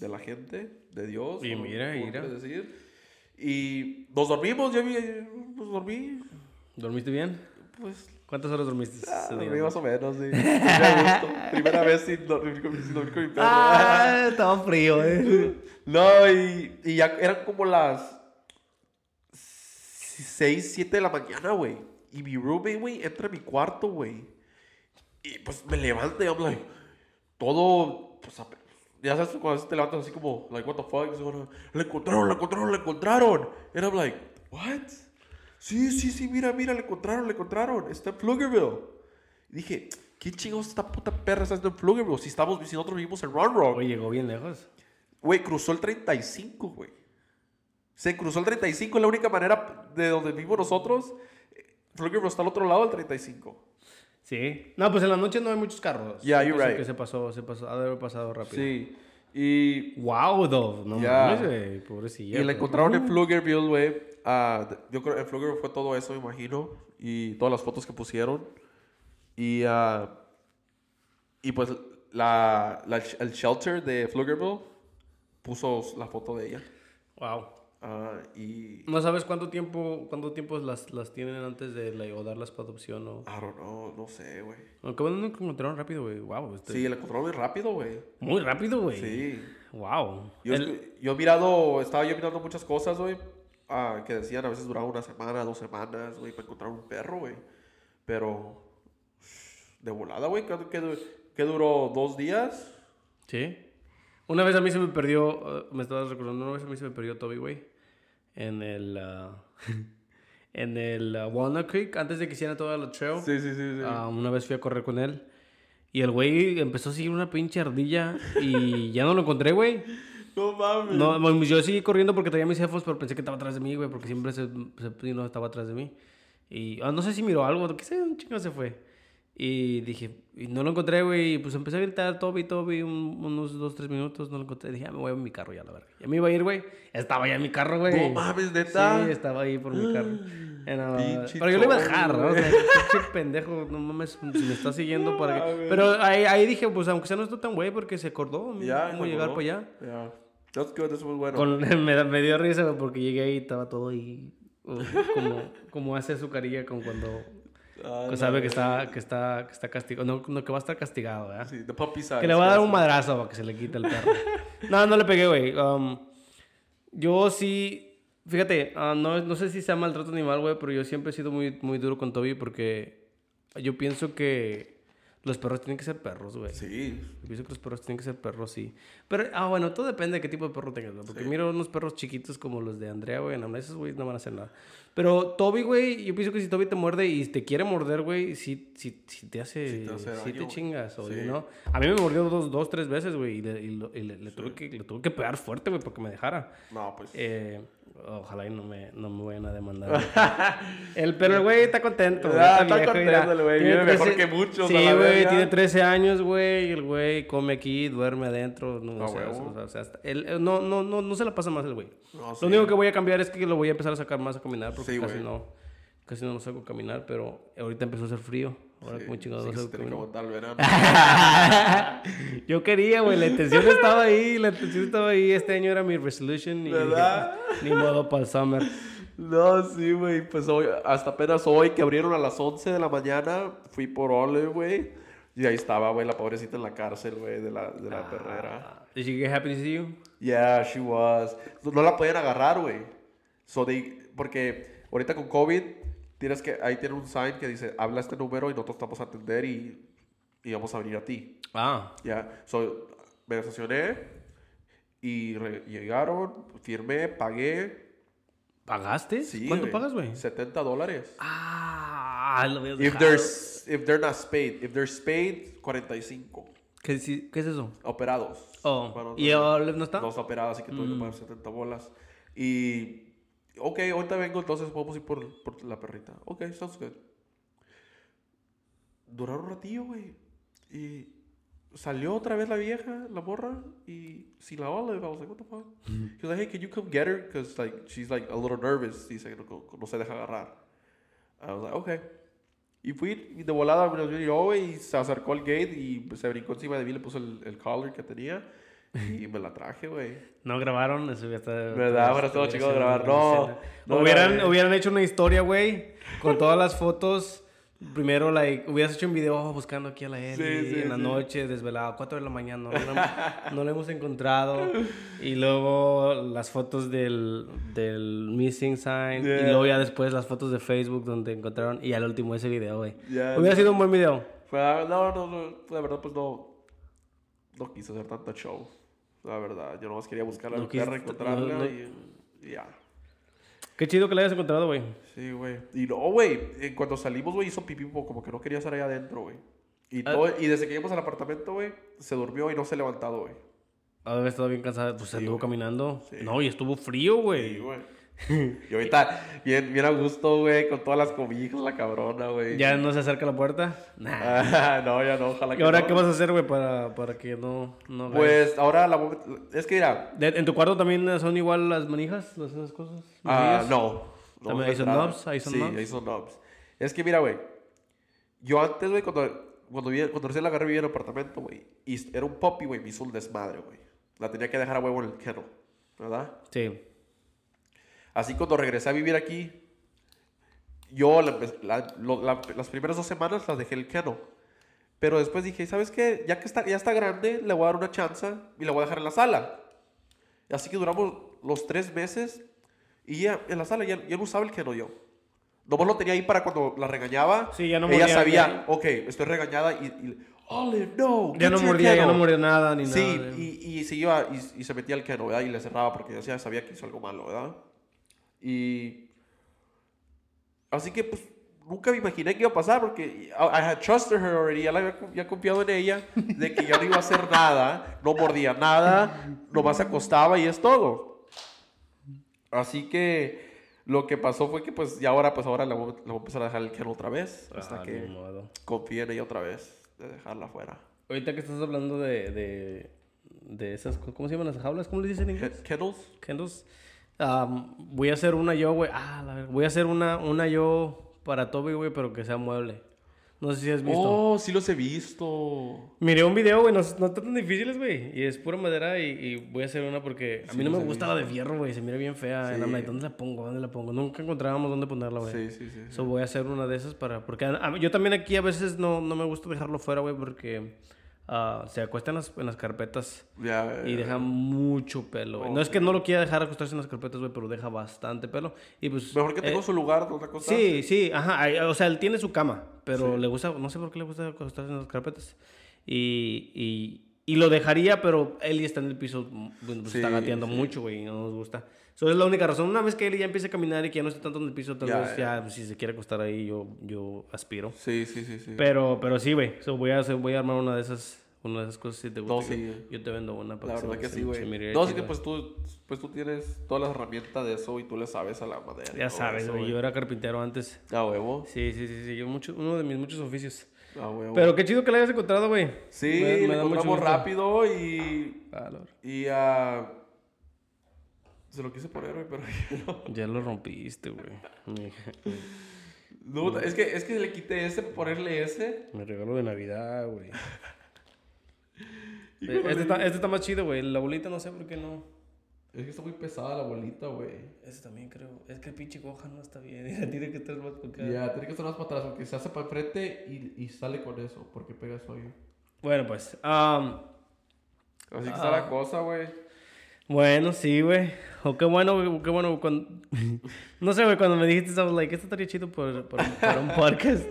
de la gente, de Dios. Y mira, mira. decir. Y nos dormimos, yo vi, pues dormí, ¿Dormiste bien? pues ¿Cuántas horas dormiste? ah, día? dormí más o menos, sí. Primera vez sin dormir con, sin dormir con mi perro. Ah, estaba frío, eh. No, y, y ya eran como las 6, 7 de la mañana, güey. Y mi roommate, güey, entra a mi cuarto, güey. Y pues me levanta y like, todo, pues, ya sabes, cuando te levantas así como, like, what the fuck, le encontraron, le encontraron, le encontraron. And I'm like, what? Sí, sí, sí, mira, mira, le encontraron, le encontraron. Está en Pflugerville. Y dije, ¿qué chingados esta puta perra está haciendo en Pflugerville? Si estamos, si nosotros vivimos en Round Rock. Oye, llegó bien lejos. Güey, cruzó el 35, güey. Se cruzó el 35, es la única manera de donde vivimos nosotros. Pflugerville está al otro lado del 35. Sí. No, pues en la noche no hay muchos carros. Yeah, you're Pienso right. Que se pasó, se pasó, ha de haber pasado rápido. Sí. Y, Wow, though. No Ya. mames, güey. Pobrecilla. y la pues. encontraron en Pflugerville, güey. De- yo creo que en Pflugerville fue todo eso, me imagino. Y todas las fotos que pusieron. Y, ah, y pues la, la- el shelter de Pflugerville puso la foto de ella. Wow. Ah, y ¿No sabes cuánto tiempo, cuánto tiempo las, las tienen antes de like, o darlas para adopción o...? I don't know, no sé, güey. Aunque bueno, no encontraron rápido, güey. Wow. este- Sí, la encontraron muy rápido, güey. Muy rápido, güey. Sí. Wow. Yo, El- yo he mirado, estaba yo mirando muchas cosas, güey, ah, que decían a veces duraba una semana, dos semanas, güey, para encontrar un perro, güey. Pero, de volada, güey, ¿qué, qué du- qué duró? ¿Dos días? Sí. Una vez a mí se me perdió, uh, me estabas recordando, una vez a mí se me perdió Toby, güey. En el, uh, en el uh, Walnut Creek, antes de que hiciera toda la trail. Sí, sí, sí, sí. Ah, una vez fui a correr con él. Y el güey empezó a seguir una pinche ardilla y ya no lo encontré, güey. no mames. No, bueno, yo seguí corriendo porque traía mis jefos, pero pensé que estaba atrás de mí, güey, porque siempre se, se no estaba atrás de mí. Y ah, no sé si miró algo, qué sé, un chingo se fue. Y dije, y no lo encontré, güey. Y pues empecé a gritar Toby, Toby, un- unos dos, tres minutos. No lo encontré. Dije, ah, me voy a mi carro ya, la verga. Ya me iba a ir, güey. Estaba ya en mi carro, güey. No mames, ¿neta? Sí, estaba ahí por mi carro. No, Pinche pero yo lo iba a dejar, ¿no? O sea, pinche pendejo, no mames, si me está siguiendo para que... Pero ahí, ahí dije, pues aunque sea no estoy tan güey, porque se acordó Ya, cómo llegar para allá. Ya. That's good, eso es bueno. Con- me, me dio risa, porque llegué ahí y estaba todo ahí, como, como hace su carilla con cuando Ah, que sabe que está, que está, que está castigado, no, no, que va a estar castigado, ¿verdad? Sí, the puppy size. Que le va a dar un madrazo para que se le quite el perro. no, no le pegué, güey. Um, yo sí, fíjate, ah, no, no sé si sea maltrato animal, güey, pero yo siempre he sido muy, muy duro con Toby porque yo pienso que los perros tienen que ser perros, güey. Sí. Yo pienso que los perros tienen que ser perros, sí. Pero, ah, bueno, todo depende de qué tipo de perro tengas, güey. Porque miro unos perros chiquitos como los de Andrea, güey. No, esos, güey, no van a hacer nada. Pero Toby, güey, yo pienso que si Toby te muerde y te quiere morder, güey, sí, sí, sí te hace... Sí Sí te hace te, daño, güey. chingas, o Sí. ¿no? A mí me mordió dos, dos tres veces, güey. Y, le, y lo- y le- le tuve que, le tuve que pegar fuerte, güey, porque me dejara. No, pues. Eh, ojalá y no me, no me vayan a demandar. güey. el, pero el güey está contento. güey, Ah, está viejo, contento el güey, vive mejor que muchos, Sí, la güey, tiene 13 años, güey. El güey come aquí, duerme adentro. No, Ah, o sea, huevo. o sea, o sea, hasta- él- él no, no, no, no se la pasa más el güey. No, sí. Lo único que voy a cambiar es que lo voy a empezar a sacar más a caminar porque Sí, casi no casi no lo saco a caminar, pero ahorita empezó a hacer frío. Ahora Sí, como sí, que el verano. Yo quería, güey, la intención estaba ahí, la intención estaba ahí. Este año era mi resolution y ¿Verdad? ni modo para el summer. No, sí, güey. Pues hoy, hasta apenas hoy que abrieron a las 11 de la mañana, fui por Ole, güey. Y ahí estaba, güey, la pobrecita en la cárcel, güey, de la, de la perrera. Did she get happy to see you? Yeah, she was. No, la podían agarrar, güey. So they- porque ahorita con COVID, tienes que, ahí tiene un sign que dice, habla este número y nosotros te vamos a atender y, y vamos a venir a ti. Ah, Ya, so, me estacioné y re- llegaron, firmé, pagué. ¿pagaste? Sí, ¿Cuánto pagas, güey? 70 dólares. Ah, lo habías If dejado. they're, s- if they're not spayed. If they're spayed, 45. ¿Qué, sí- ¿Qué es eso? Operados. Oh, Bueno, ¿y Olive no está? No está operada, así que tuve que pagar 70 bolas. Y, ok, ahorita vengo, entonces podemos ir por, por la perrita. Ok, sounds good. Duraron un ratillo, güey. Y salió otra vez la vieja, la morra, y sin la Olive. I was like, what the fuck? He was like, hey, can you come get her? Because like, she's like a little nervous. Dice que no, no se deja agarrar. I was like, okay. Y fui, y de volada vio güey, y se acercó al gate y se brincó encima de mí, le puso el, el collar que tenía y me la traje, güey. No grabaron, eso ya está. ¿Verdad? Ahora estuvo chingón grabar. No, no hubieran, grabé. hubieran hecho una historia, güey, con todas las fotos. Primero, like, hubieras hecho un video buscando aquí a la Ellie Sí, sí, en la sí. noche, desvelado, 4 de la mañana, no, no la hemos encontrado. Y luego las fotos del, del missing sign. Y Yeah. luego ya después las fotos de Facebook donde encontraron. Y al último ese video, güey. Ya, Hubiera no. sido un buen video. Fue, ah, no, no, no, la verdad, pues no, no quise hacer tanta show. La verdad, yo nomás quería buscar a No la perra, encontrarla no, no. y, y ya. Qué chido que la hayas encontrado, güey. Sí, güey. Y no, güey, eh, cuando salimos, güey, hizo pipí como que no quería estar allá adentro, güey. Y, Ah. todo, y desde que llegamos al apartamento, güey, se durmió y no se ha levantado, güey. Ha de haber estado bien cansada. Pues anduvo güey. caminando. Sí. No, y estuvo frío, güey. Sí, güey. Y ahorita, bien, bien a gusto, güey, con todas las cobijas, la cabrona, güey. ¿Ya no se acerca a la puerta? Nah. Ah, no, ya no, ojalá ¿Y que ahora no. qué vas a hacer, güey, para, para que no... no Pues ahora la es que mira, ¿De- ¿En tu cuarto también son igual las manijas? ¿Las esas cosas? ah, ¿Manillas? no. no ¿También ahí son knobs? ¿Ahí son sí, knobs? ahí son knobs. Es que mira, güey, yo antes, güey, cuando, cuando, vi- cuando recién la agarré vivía en el apartamento, güey, y era un puppy, güey, me hizo un desmadre, güey. La tenía que dejar a huevo en el kennel, ¿verdad? Sí. Así cuando regresé a vivir aquí, yo la- la- la- las primeras dos semanas las dejé el kennel. Pero después dije, ¿sabes qué? Ya que está, ya está grande, le voy a dar una chance y la voy a dejar en la sala. Así que duramos los tres meses y ya en la sala ya, ya no usaba el kennel yo. Nomás lo tenía ahí para cuando la regañaba. Sí, ya no Ella sabía, ok, estoy regañada y... y Olive, no. Ya no mordía, ya no kennel". mordía nada ni Sí, nada. de- y, y se iba y, y se metía al kennel, ¿verdad? Y le cerraba porque ya sabía que hizo algo malo, ¿verdad? Y... Así que, pues, nunca me imaginé que iba a pasar porque I, had trusted her already, ya, la había, ya confiado en ella, de que ya no iba a hacer nada, no mordía nada, nomás acostaba y es todo. Así que, Lo que pasó fue que pues ya ahora pues ahora le voy, le voy a empezar a dejar el kennel otra vez. Hasta Ah, que confíe en ella otra vez. De dejarla afuera. Ahorita que estás hablando de, de, de esas, ¿cómo se llaman las jaulas? ¿Cómo le dicen en inglés? Kennels. Kennels. Voy a hacer una yo, güey. Ah, la verga. Voy a hacer una, una yo para Toby, güey, pero que sea mueble. No sé si has visto. Oh, sí los he visto. Miré un video, güey, no, no están tan difíciles, güey. Y es pura madera y, y voy a hacer una porque a Sí, mí no me gusta la de fierro, güey. Se mira bien fea. Sí. Like, ¿dónde la pongo? ¿Dónde la pongo? Nunca encontrábamos dónde ponerla, güey. Sí, sí, sí. sí. So voy a hacer una de esas para... Porque a- a- yo también aquí a veces no, no me gusta dejarlo fuera, güey, porque ah, se acuesta en las, en las carpetas y deja mucho pelo. Oh, No es que no lo quiera dejar acostarse en las carpetas, güey, pero deja bastante pelo. Y pues... Mejor que tenga eh, su lugar donde acostarse. Sí, sí, ajá. O sea, él tiene su cama, pero le gusta, no sé por qué le gusta acostarse en las carpetas. Y, y, y lo dejaría, pero Eli está en el piso, mm, pues Sí, está gateando sí. mucho, güey, y no nos gusta. Eso es la única razón. Una vez que Eli ya empiece a caminar y que ya no esté tanto en el piso, tal Ya, vez ya. ya, pues, si se quiere acostar ahí, yo, yo aspiro. Sí, sí, sí, sí. Pero, pero sí, güey. So, voy, a voy a armar una de esas, una de esas cosas si te gusta. No, yo- sí. Yo te vendo una para La que verdad se- que se- sí, güey. No, que pues tú, pues tú tienes todas las herramientas de eso y tú le sabes a la madera. Ya sabes, güey. Yo era carpintero antes. A huevo. Sí, sí, sí, sí. Yo mucho, uno de mis muchos oficios. A huevo. Pero qué chido que la hayas encontrado, güey. sí, Me- me le da mucho encontramos rápido y. Ah, verdad. Y ah, Se lo quise poner, güey, pero no. Ya lo rompiste, güey. No, es que, es que le quité ese para ponerle ese. mi regalo de Navidad, güey. Este le- está, este está más chido, güey. La bolita no sé por qué no. Es que está muy pesada la bolita, güey. Este también creo. Es que el pinche Gohan no está bien. Tiene que estar más con Ya, tiene que estar más para atrás porque se hace para enfrente y, y sale con eso, porque pega eso ahí. Bueno, pues. Así que está la Ah. cosa, güey. Bueno, sí, güey. O qué bueno. Qué bueno. Cuando... no sé, güey. Cuando me dijiste, estaba like, esto estaría chido por, por- para un podcast.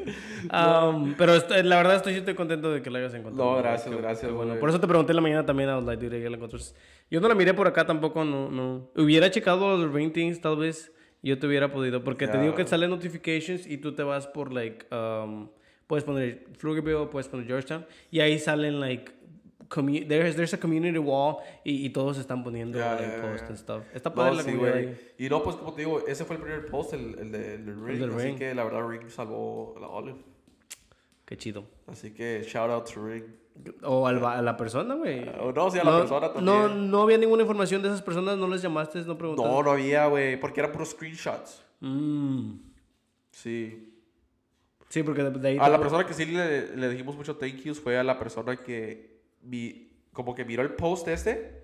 Am, pero estoy- la verdad estoy, estoy contento de que la hayas encontrado. No, gracias, gracias, qué bueno. Por eso te pregunté en la mañana también a like, dude, ya la encontraste. Yo no la miré por acá tampoco, no, no. Hubiera checado los ratings, tal vez yo te hubiera podido. Porque te Ya. digo que salen notifications y tú te vas por, like, um, puedes poner Pflugerville, puedes poner Georgetown. Y ahí salen, like, commu- there's, there's a community wall y, y todos están poniendo, Ya, like, ya, posts ya. and stuff. Está No, padre la sí, comunidad ahí. Y no, pues como te digo, ese fue el primer post, el, el, de, el Ring. del así Ring. que la verdad Ring salvó a la Olive. Qué chido. Así que shout out to Ring. O al a la persona, güey. O no, sí, a la persona también. No, no había ninguna información de esas personas, no les llamaste, no preguntaste. No, no había, güey, porque eran puros screenshots. Mm. Sí. Sí, porque de, ahí... A la persona que sí le, le dijimos mucho thank yous fue a la persona que vi, como que miró el post este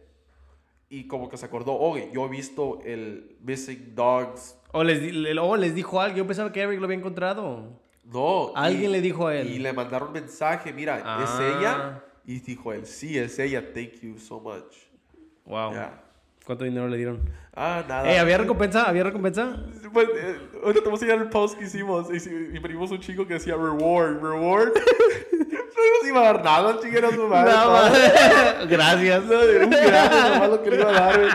y como que se acordó, oye, yo he visto el Missing Dogs. O les, di- o les dijo a alguien, yo pensaba que Eric lo había encontrado. No. Alguien y- le dijo a él. Y le mandaron mensaje, mira, Ah. ¿es ella? Y dijo él, sí, es ella, thank you so much. Wow. Ya. ¿Cuánto dinero le dieron? Ah, nada. Eh, ¿había recompensa? ¿Había recompensa? Pues, eh, ahorita te voy a enseñar el post que hicimos. Y si- imprimimos un chico que decía reward, reward. no iba a dar nada, chico era su madre. No, todo. ma- Gracias. No, un gracias, nomás lo que le iba a dar, güey.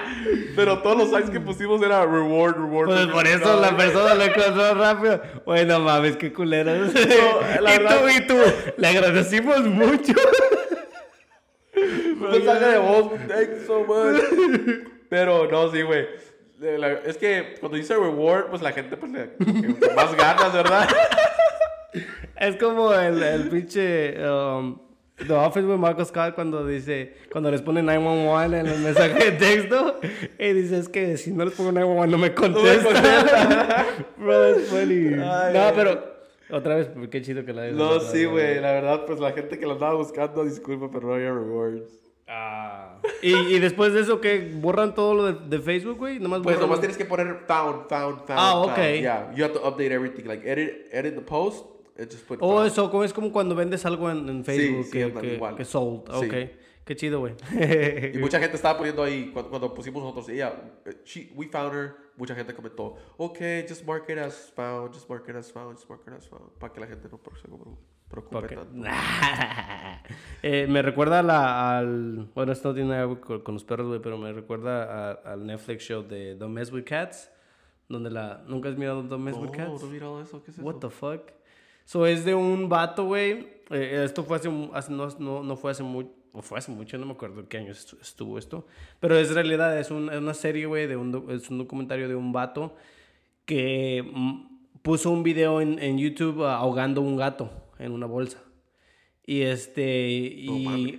Pero todos los signs que pusimos era reward, reward. Pues por eso la persona lo encontró rápido. Bueno, mames, qué culeros. la y verdad- tú, y tú. Le agradecimos mucho. Mensaje de voz, thanks so much. Pero no, sí, güey. Es que cuando dice reward, pues la gente, pues le. con más ganas, ¿verdad? Es como el, el pinche um, The Office, güey, Marco Scott cuando dice, cuando les pone 911 en el mensaje de texto, y dice, es que si no les pongo 911 no me contesta. Bro, that's funny. Ay, no, ay. pero, otra vez, qué chido que la hayas No, sí, güey. La verdad, pues la gente que lo andaba buscando, disculpa, pero no había rewards. Ah. ¿Y, y después de eso, ¿qué? ¿Borran todo lo de, de Facebook, güey? Nomás Pues nomás tienes que poner found, found, found. Ah, found. ok. Yeah, you have to update everything. Like, edit, edit the post, and just put Oh, eso, es como cuando vendes algo en, en Facebook sí, que, ándale, que, igual. que sold. Sí. Ok. Qué chido, güey. Y mucha gente estaba poniendo ahí, cuando, cuando pusimos nosotros, ella, eh, she, we found her, mucha gente comentó, ok, just mark it as found, just mark it as found, just mark it as found, para que la gente no se preocupe Ok. tanto. Eh, me recuerda a la, al. Bueno, esto no tiene nada con, con los perros, güey, pero me recuerda al Netflix show de Don't Mess with Cats. Donde la. ¿Nunca has mirado Don't Mess No, with Cats? no he mirado eso, ¿qué es What eso? the fuck? So es de un vato, güey. Eh, esto fue hace, hace- no, no, no fue hace mucho. O fue hace mucho, no me acuerdo qué año estu- estuvo esto. Pero es realidad, es, un- es una serie, güey, de un, es un documentario de un vato que mm, puso un video en, en YouTube ah, ahogando un gato en una bolsa. Y este, y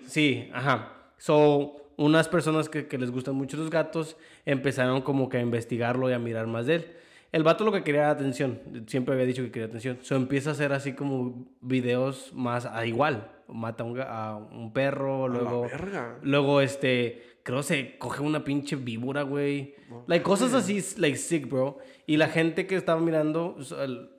sí, ajá. So, unas personas que, que les gustan mucho los gatos empezaron como que a investigarlo y a mirar más de él. El vato lo que quería era atención, siempre había dicho que quería atención. So empieza a hacer así como videos más a igual. Mata a un, a un perro, luego, verga. luego este, creo se coge una pinche víbora, güey. like cosas así, like sick, bro. Y la gente que estaba mirando,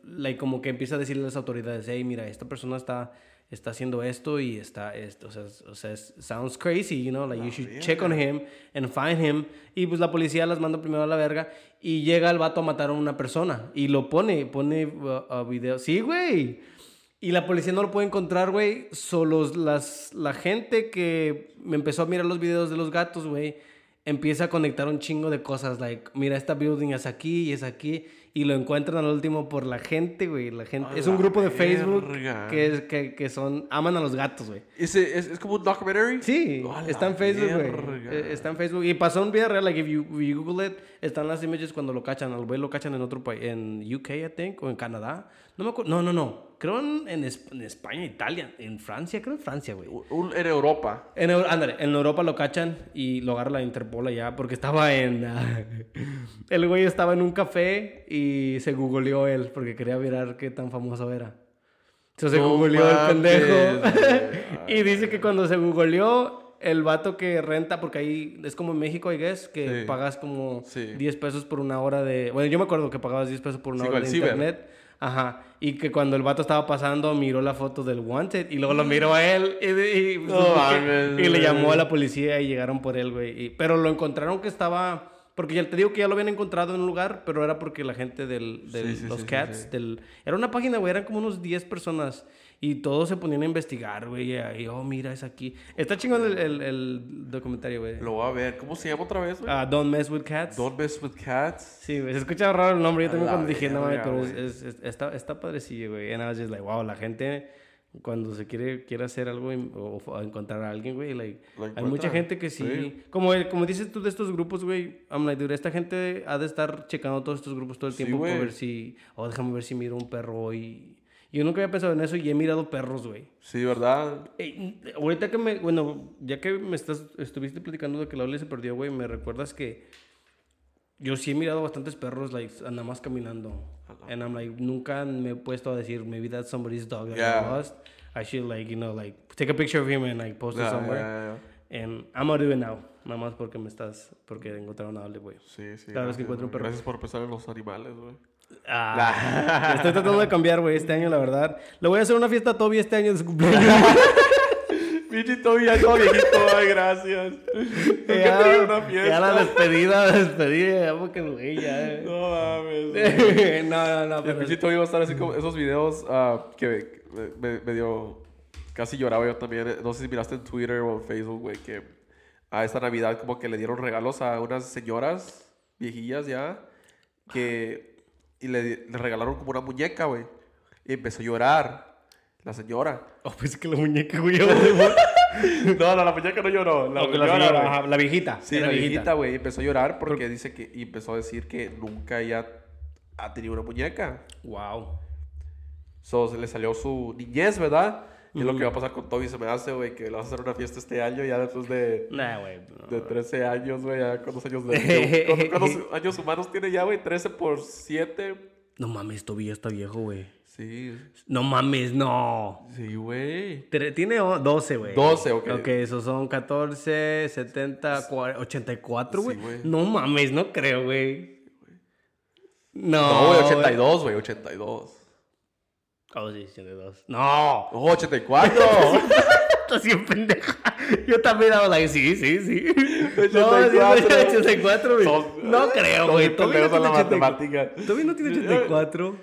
like como que empieza a decirle a las autoridades, hey, mira, esta persona está, está haciendo esto y está, esto, o sea, o sea, sounds crazy, you know, like you should check on him and find him. Y pues la policía las manda primero a la verga y llega el vato a matar a una persona y lo pone, pone uh, a video. Sí, güey. Y la policía no lo puede encontrar, güey. Solo las, la gente que me empezó a mirar los videos de los gatos, güey, empieza a conectar un chingo de cosas. Like, mira, esta building es aquí y es aquí. Y lo encuentran al último por la gente, güey. La gente. A es un grupo de Facebook que, es- que, que son. Aman a los gatos, güey. ¿Es, es, es como un documentary? Sí, A está en Facebook, güey. Eh, Está en Facebook. Y pasó en vida real, like, if you, if you Google it, están las images cuando lo cachan. Al güey lo cachan en otro país, en UK, I think, o en Canadá. No me acuerdo. No, no, no. Creo en, en, Es- en España, Italia, en Francia, creo en Francia, güey. En Europa. En, ándale, en Europa lo cachan y lo agarra la Interpol allá porque estaba en... el güey estaba en un café y se googleó él porque quería mirar qué tan famoso era. Entonces se No googleó el pendejo. y dice que cuando se googleó, el vato que renta, porque ahí es como en México, I guess, que Sí. pagas como Sí. 10 pesos por una hora de... Bueno, yo me acuerdo que pagabas 10 pesos por una Sí, hora de ciber. internet. Ajá. Y que cuando el vato estaba pasando, miró la foto del Wanted y luego lo miró a él y, y- le llamó a la policía y llegaron por él, güey. Pero lo encontraron que estaba... Porque ya te digo que ya lo habían encontrado en un lugar, pero era porque la gente del, del- Sí, sí, los sí, cats, del... Era una página, güey, eran como unos 10 personas. Y todos se ponían a investigar, güey. Y, oh, mira, es aquí. Está chingón el, el, el documentario, güey. Lo voy a ver. ¿Cómo se llama otra vez, güey? Ah, Don't Mess With Cats. Don't mess with cats. Sí, güey, se escucha raro el nombre. Yo también cuando dije, no, verga, pero es, güey. es- es- está, está padrecillo, güey. And I was just like, wow, la gente cuando se quiere, quiere hacer algo o, encontrar a alguien, güey, like, hay mucha gente que sí. Sí. Como, como dices tú de estos grupos, güey, I'm like, dude, esta gente ha de estar checando todos estos grupos todo el Sí, tiempo para güey. ver si, oh, déjame ver si miro un perro hoy. Yo nunca había pensado en eso y he mirado perros, güey. Sí, ¿verdad? Ahorita que me, bueno, ya que me estás, estuviste platicando de que la Oli se perdió, güey, me recuerdas que yo sí he mirado bastantes perros, like, nada más caminando. And I'm like, nunca me he puesto a decir, maybe that's somebody's dog that Yeah. I lost. I should, like, you know, like, take a picture of him and, like, post it Ya, somewhere. ya. And I'm gonna do it now. Nada más porque me estás, porque encontraron a Oli, güey. Sí, sí. Cada vez que gracias, encuentro un perro. Gracias por pensar en los animales, güey. Ah, estoy tratando de cambiar, güey, este año, la verdad. Le voy a hacer una fiesta a Toby este año de su cumpleaños. Pinche Toby ya todo viejito, ay, gracias. Ya, una ya la fiesta. despedida, la despedida, ya porque, güey, ya. No mames. no, no, no, pero... pinche Toby va a estar así como esos videos ah, que me, me- me dio... Casi lloraba yo también. eh, No sé si miraste en Twitter o en Facebook, güey, que a esta Navidad como que le dieron regalos a unas señoras viejillas ya que... Y le, le regalaron como una muñeca, güey. Y empezó a llorar la señora. Oh, pues que la muñeca, güey. No, no, la muñeca no lloró. La, la, señora, señora, güey. ajá, la viejita. Sí, la viejita, güey, empezó a llorar porque dice que... Y empezó a decir que nunca ella ha tenido una muñeca. Wow. So, se le salió su niñez, ¿verdad? Y es lo que va a pasar con Toby, se me hace, güey, que le vas a hacer una fiesta este año ya después de, Nah, güey. no. de 13 años, güey, ya cuántos años de... ¿cuántos, cuántos años humanos tiene ya, güey? 13 por 7. No mames, Toby ya está viejo, güey. Sí, No mames, no. sí, güey. Tiene o- 12, güey. 12, ok. Ok, esos son 14, 70, cua- 84, güey. Sí, güey. no mames, no creo, güey. No. No, güey, 82, güey, 82. Oh, sí, 82. No. No, 84. Estás bien pendeja. Yo también hago like, sí, sí, sí. 84. No, sí, 84, güey. No creo, güey. Toby no tiene 84. matemática. Toby no tiene 84.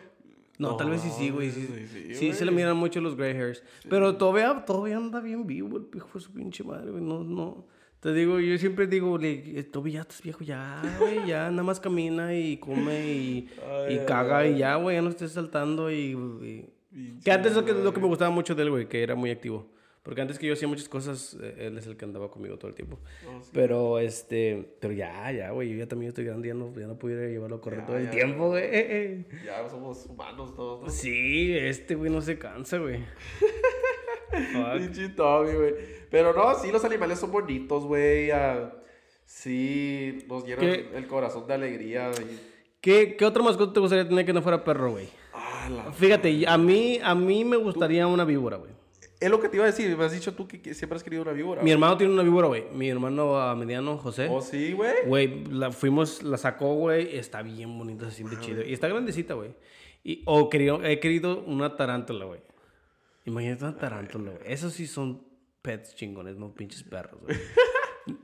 No, tal vez sí sí, güey. Sí, sí, sí, sí, se le miran mucho los gray hairs. Pero todavía, todavía anda bien vivo el hijo de su pinche madre, güey. No, no. Te digo, yo siempre digo, le, Toby, ya estás viejo, ya, güey. Ya nada más camina y come y, y caga y ya, güey. Ya no estés saltando y... y- Que antes lo que, lo que me gustaba mucho de él, güey, que era muy activo. Porque antes que yo hacía muchas cosas, eh, él es el que andaba conmigo todo el tiempo. No, sí. Pero, este, pero ya, ya, güey, yo ya también estoy grande, ya no, ya no pudiera llevarlo a correr Ya, todo el ya, tiempo, güey. Eh, eh. Ya somos humanos todos, ¿no? Sí, este güey no se cansa, güey. Pinche Tommy, güey. Pero no, sí, los animales son bonitos, güey. ah, sí, nos llenan ¿Qué? el corazón de alegría. y- ¿Qué, ¿Qué otro mascota te gustaría tener que no fuera perro, güey? Ah, Fíjate, a mí, a mí me gustaría una víbora, güey. Es lo que te iba a decir. Me has dicho tú que, que siempre has querido una víbora. Mi hermano tiene una víbora, güey. Mi hermano ah, mediano, José. ¿Oh, sí, güey? Güey, la fuimos, la sacó, güey. Está bien bonita, se siente chido. Y está grandecita, güey. Y, o he querido una tarántula, güey. Imagínate una tarántula, güey. Esos sí son pets chingones, no pinches perros, güey.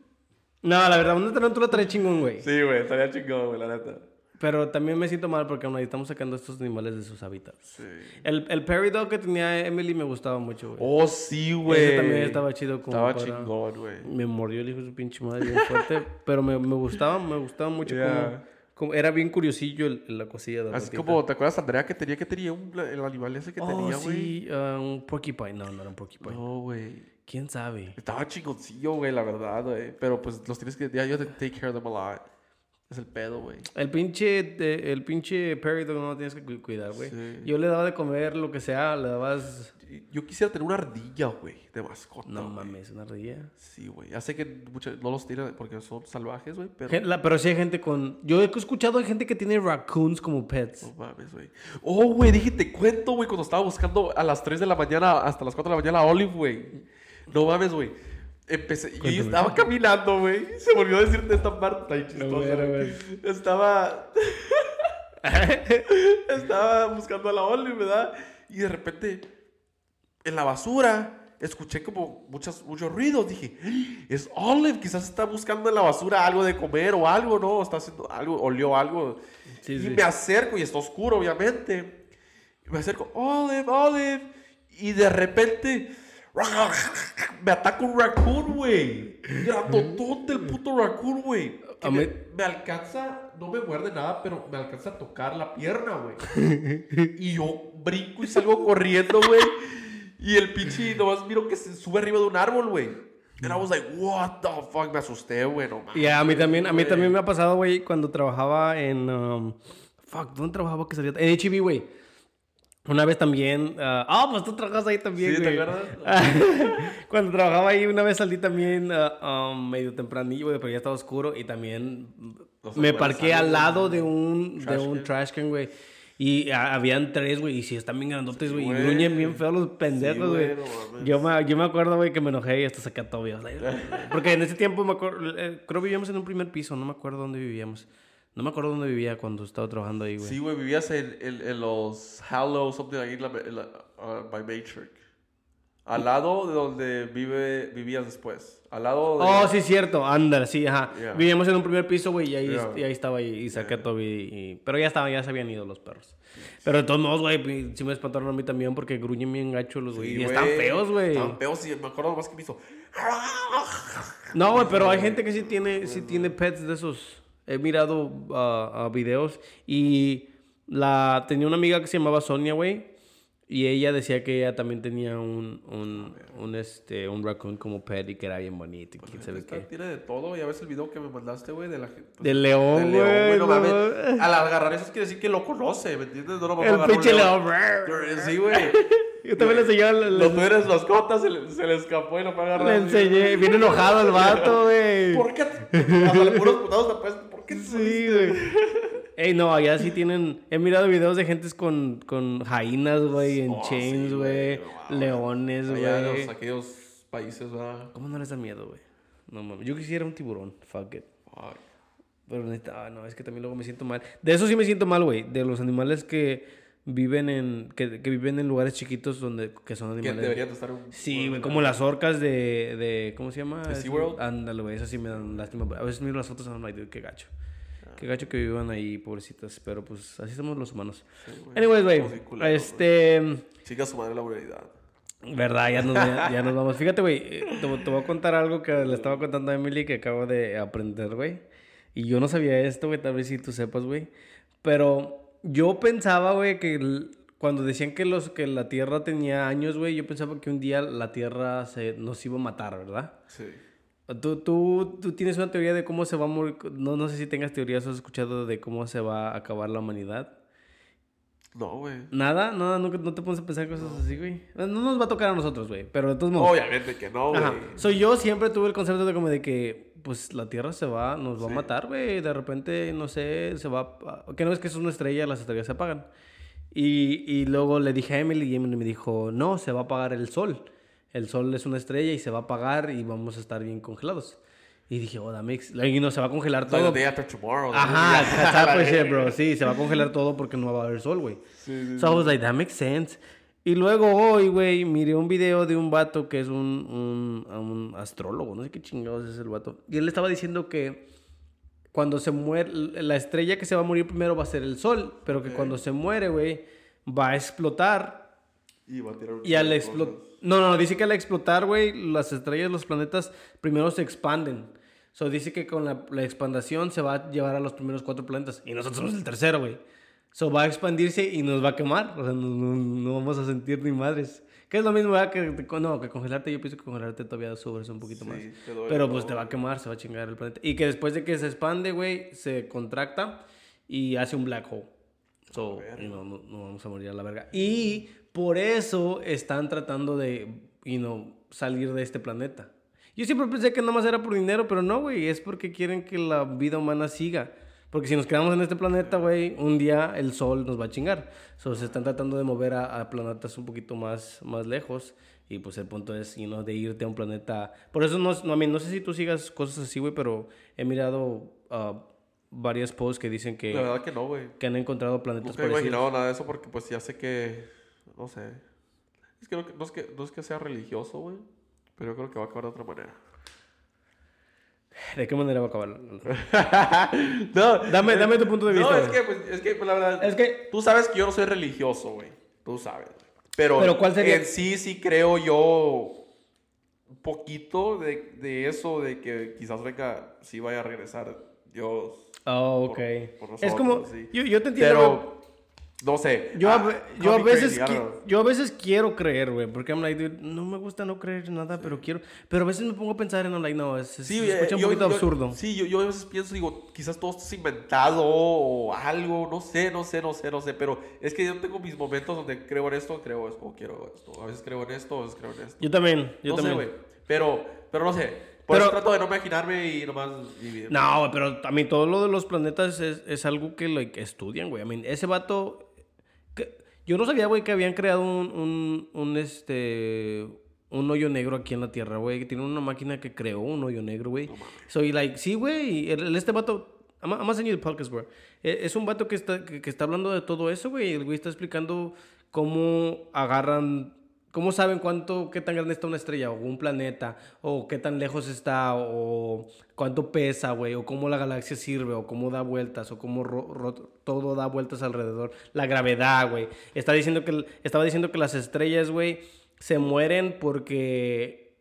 no, la verdad, una tarántula trae chingón, güey. Sí, güey, estaría chingón, güey, la neta. Pero también me siento mal porque ahí estamos sacando estos animales de sus hábitats. Sí. El, el Perry Dog que tenía Emily me gustaba mucho, güey. Oh, sí, güey. Ese también estaba chido como Estaba para- chingón, güey. Me mordió el hijo de su pinche madre bien fuerte, pero me, me gustaba, me gustaba mucho Yeah. como, como- Era bien curiosillo el- la cosilla de la Así como, ¿te acuerdas, Andrea, que tenía que tenía un, el animal ese que Oh, tenía, güey? sí, ah, un porcupine. No, no era un porcupine. No, güey. ¿Quién sabe? Estaba chingoncillo, güey, la verdad, güey. Pero pues los tienes que. Ya, yo te take care of them a lot. Es el pedo, güey. El pinche, de- el pinche Perry Dog no lo tienes que cu- cuidar, güey. Sí. Yo le daba de comer lo que sea, le dabas... Yo quisiera tener una ardilla, güey, de mascota. No güey. mames, una ardilla. Sí, güey. Ya sé que muchos no los tiran porque son salvajes, güey, pero. Gen- la- pero sí hay gente con... Yo he escuchado de gente que tiene raccoons como pets. No mames, güey. Oh, güey, dije, te cuento, güey, cuando estaba buscando a las 3 de la mañana hasta las 4 de la mañana a Olive, güey. No mames, güey. Empecé, yo Cuéntame. estaba caminando, güey. Se me olvidó decirte esta parte. Chistosa, güey, a. Estaba. estaba buscando a la Olive, ¿verdad? Y de repente, en la basura, escuché como muchas, muchos ruidos. Dije, "Ah, es Olive, quizás está buscando en la basura algo de comer o algo, ¿no? Está haciendo algo, olió algo. Sí, y sí. me acerco y está oscuro, obviamente. Y me acerco, Olive, Olive. Y de repente, me ataca un raccoon, güey. Grandotote el puto raccoon, güey. Me, me alcanza, no me muerde nada, pero me alcanza a tocar la pierna, güey. Y yo brinco y salgo corriendo, güey. Y el pinche nomás miro que se sube arriba de un árbol, güey. And I was like, what the fuck? Me asusté, güey, no mames. Y a mí también, a mí güey. también me ha pasado, güey, cuando trabajaba en... um, fuck, ¿dónde trabajaba que salía? En HEB, güey. Una vez también... ah, Ah, pues tú trabajas ahí también, ¿Sí, te güey. acuerdas? cuando trabajaba ahí, una vez salí también um, medio tempranillo, güey, pero ya estaba oscuro. Y también me parqué al güey. lado de un, de un can. trash can, güey. Y habían tres, güey, y sí, están bien grandotes, güey. y güey. gruñen bien feos los pendejos, güey, no yo, me, yo me acuerdo, güey, que me enojé y hasta saqué a Toby. I was like, Porque en ese tiempo, me acuerdo, eh, creo vivíamos en un primer piso, no me acuerdo dónde vivíamos. No me acuerdo dónde vivía cuando estaba trabajando ahí, güey. Sí, güey, vivías en, en, en los Hallow, something ahí en la, en la- uh, by Matrix. Al lado de donde vive, vivías después. Al lado de... Oh, sí, cierto. Ándale, sí, ajá. Yeah. Vivíamos en un primer piso, güey, y ahí, Yeah. y ahí estaba y, y saqué a Toby. y- pero ya estaba, ya se habían ido los perros. Pero de todos modos, güey, sí me espantaron a mí también porque gruñen bien gacho los, güey. Sí, y están feos, güey. Están feos y me acuerdo más que me hizo... No, güey, pero hay gente que sí tiene, sí tiene pets de esos. He mirado ah, videos y la tenía una amiga que se llamaba Sonia, güey. Y ella decía que ella también tenía un, un, un, este, un raccoon como pet y que era bien bonito y quién sabe qué. Tiene de todo. Ya ves el video que me mandaste, güey, de la gente... pues, Del león, del león, güey. no no mames. Al agarrar eso quiere decir que lo conoce, ¿me entiendes? No, no me El pinche león. Sí, güey. Yo también le enseñé, Los eres mascotas, se le, se le escapó y lo fue a agarrar. le enseñé. Viene enojado el vato, güey. ¿Por qué? Hasta le puros putados después. ¿Por qué Sí, güey. Ey, no, allá sí tienen. He mirado videos de gentes con, con jainas, güey, en Oh, chains, güey. mames. leones, Allá güey. los, aquellos países, ¿verdad? ¿Cómo no les da miedo, güey? No mames. Yo quisiera un tiburón. Fuck it. Fuck. Pero neta, ah, no, es que también luego me siento mal. De eso sí me siento mal, güey. De los animales que viven en. Que, que viven en lugares chiquitos donde. Que son Que animales. deberían de estar un... Sí, güey, como las orcas de, de ¿cómo se llama? ¿De SeaWorld? Ándale, güey, esas sí me dan lástima. A veces miro las fotos y I'm like, dude, qué gacho. Qué gacho que vivan ahí, pobrecitas. Pero pues así somos los humanos. Sí, güey. Anyways, güey, culeros, este... Chica su madre la moralidad. Verdad, ya nos, ya, nos vamos. Fíjate, güey, eh, te, te voy a contar algo que le estaba contando a Emily que acabo de aprender, güey. Y yo no sabía esto, güey, tal vez si tú sepas, güey. Pero yo pensaba, güey, que cuando decían que, los, que la Tierra tenía años, güey, yo pensaba que un día la Tierra se, nos iba a matar, ¿verdad? Sí. ¿Tú, tú, tú tienes una teoría de cómo se va a morir. No, no sé si tengas teorías o has escuchado de cómo se va a acabar la humanidad. No, güey. Nada, nada, no, no te pones a pensar cosas así, güey. No nos va a tocar a nosotros, güey. Pero de todos modos. Obviamente que no, güey. Soy yo siempre tuve el concepto de como de que, pues la Tierra se va, nos va Sí. a matar, güey. De repente, no sé, se va. a- Que no es que es una estrella, las estrellas se apagan. Y, y luego le dije a Emily y Emily me dijo, no, se va a apagar el sol. El sol es una estrella y se va a apagar y vamos a estar bien congelados. Y dije, oh, makes... Y no, se va a congelar It's like todo. the day after tomorrow. Ajá, that's shit, verga. bro. Sí, se va a congelar todo porque no va a haber sol, güey. Sí, sí, So I was like, that makes sense. Y luego hoy, güey, miré un video de un vato que es un, un, un astrólogo, no sé qué chingados es el vato. Y él estaba diciendo que cuando se muere, la estrella que se va a morir primero va a ser el sol, pero que Ok. cuando se muere, güey, va a explotar. Y va a tirar un Y al explotar... No, no, dice que al explotar, güey, las estrellas, los planetas, primero se expanden. So dice que con la, la expandación se va a llevar a los primeros cuatro planetas. Y nosotros somos el tercero, güey. So va a expandirse y nos va a quemar. O sea, no, no- no vamos a sentir ni madres. Que es lo mismo, ¿verdad? Que, no, que congelarte. Yo pienso que congelarte todavía subes un poquito Sí, más. Pero pues te va a quemar, se va a chingar el planeta. Y que después de que se expande, güey, se contracta y hace un black hole. So, know, no, no vamos a morir a la verga. Y por eso están tratando de, you know, salir de este planeta. Yo siempre pensé que nada más era por dinero, pero no, güey. Es porque quieren que la vida humana siga. Porque si nos quedamos en este planeta, güey, un día el sol nos va a chingar. So, se están tratando de mover a, a planetas un poquito más, más lejos. Y pues el punto es, you know, de irte a un planeta. Por eso no, no, I mean, no sé si tú sigas cosas así, güey, pero he mirado ah, varias posts que dicen que, La verdad que no, güey. que han encontrado planetas Nunca he parecidos. imaginado nada de eso porque pues ya sé que... No sé. Es que no, no es que no es que sea religioso, güey. Pero yo creo que va a acabar de otra manera. ¿De qué manera va a acabar? no, Dame, dame tu punto de vista. No, es que, pues, es que pues, la verdad... Es que- Tú sabes que yo no soy religioso, güey. Tú sabes. Pero, Pero, ¿cuál sería- en sí, sí creo yo un poquito de, de eso, de que quizás venga, sí vaya a regresar Dios. Oh, por- ok. por es como, nosotros, sí. yo, yo te entiendo. Pero, no sé. Yo, a, Ah, yo, a veces, crazy, yo a veces quiero creer, güey, porque I'm like, dude, no me gusta no creer nada, pero quiero. Pero a veces me pongo a pensar en, I'm like, no, es, Sí, se eh, escucha un yo- poquito yo- absurdo. Sí, yo, yo a veces pienso, digo, quizás todo esto es inventado o algo, no sé, no sé, no sé, no sé, pero es que yo tengo mis momentos donde creo en esto, creo esto, o quiero esto. A veces creo en esto, a veces creo en esto. Yo también, yo no sé, también. güey, pero, pero no sé. Por Pero- eso trato de no imaginarme y nomás vivir. No, pero a mí todo lo de los planetas es, es algo que like, estudian, güey. I mean, ese vato... yo no sabía, güey, que habían creado un, un, un, este... Un hoyo negro aquí en la Tierra, güey. Que tiene una máquina que creó un hoyo negro, güey. Soy like, sí, güey. Este vato... I'm, I'm enseñando el podcast, bro. Eh, Es un vato que está, que, que está hablando de todo eso, güey. El güey está explicando cómo agarran... ¿Cómo saben cuánto, qué tan grande está una estrella o un planeta? O qué tan lejos está, o cuánto pesa, güey, o cómo la galaxia sirve, o cómo da vueltas, o cómo ro- ro- todo da vueltas alrededor. La gravedad, güey. Está diciendo que, estaba diciendo que las estrellas, güey, se mueren porque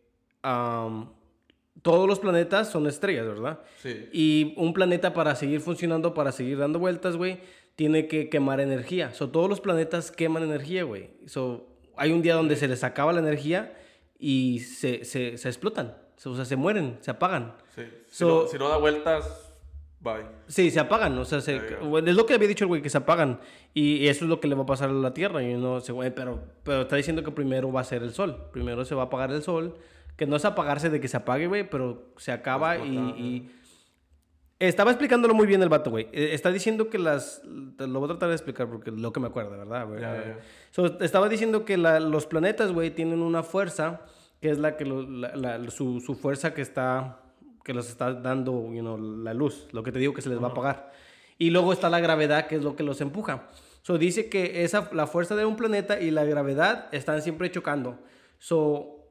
todos los planetas son estrellas, ¿verdad? Sí. Y un planeta para seguir funcionando, para seguir dando vueltas, güey, tiene que quemar energía. So, todos los planetas queman energía, güey. So, hay un día donde se les acaba la energía y se, se, se explotan. O sea, se mueren, se apagan. Sí. Si, So- no, si no da vueltas, bye. Sí, se apagan, o sea, se- es lo que había dicho el güey, que se apagan. Y, y eso es lo que le va a pasar a la Tierra. Y no sé, güey, pero, pero está diciendo que primero va a ser el sol. Primero se va a apagar el sol. Que no es apagarse de que se apague, güey, pero se acaba y, y- Estaba explicándolo muy bien el vato, güey. Eh, Está diciendo que las... te lo voy a tratar de explicar porque es lo que me acuerdo, ¿verdad? güey? Ya, ya. So, estaba diciendo que la- los planetas, güey, tienen una fuerza que es la que lo- la- la- su, su fuerza que está que los está dando, you know, la luz, lo que te digo que se les va a apagar. Y luego está la gravedad, que es lo que los empuja. So, dice que esa, la fuerza de un planeta y la gravedad están siempre chocando. So,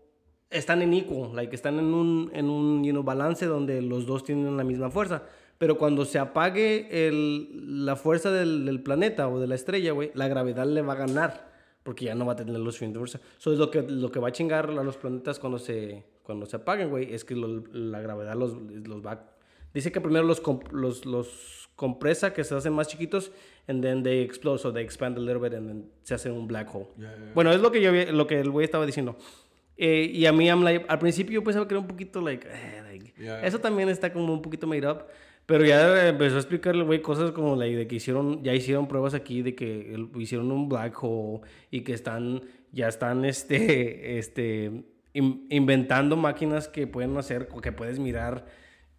están en equal, like, están en un, en un you know, balance donde los dos tienen la misma fuerza. Pero cuando se apague el, la fuerza del, del planeta o de la estrella, güey, la gravedad le va a ganar. Porque ya no va a tener los suficiente fuerza. Eso es lo que, lo que va a chingar a los planetas cuando se, cuando se apaguen, güey. Es que lo- la gravedad los, los va, Dice que primero los, comp- los, los compresa, que se hacen más chiquitos, and then they explode, so they expand a little bit, and then se hace un black hole. Ya, ya. Bueno, es lo que yo lo que el güey estaba diciendo. Eh, y a mí, I'm like, al principio yo pensaba que era un poquito, like, eh, like, Ya. eso también está como un poquito made up. Pero ya empezó a explicarle, güey, cosas como like, de que hicieron, ya hicieron pruebas aquí de que el- hicieron un black hole y que están, ya están, este, este, in- inventando máquinas que pueden hacer, que puedes mirar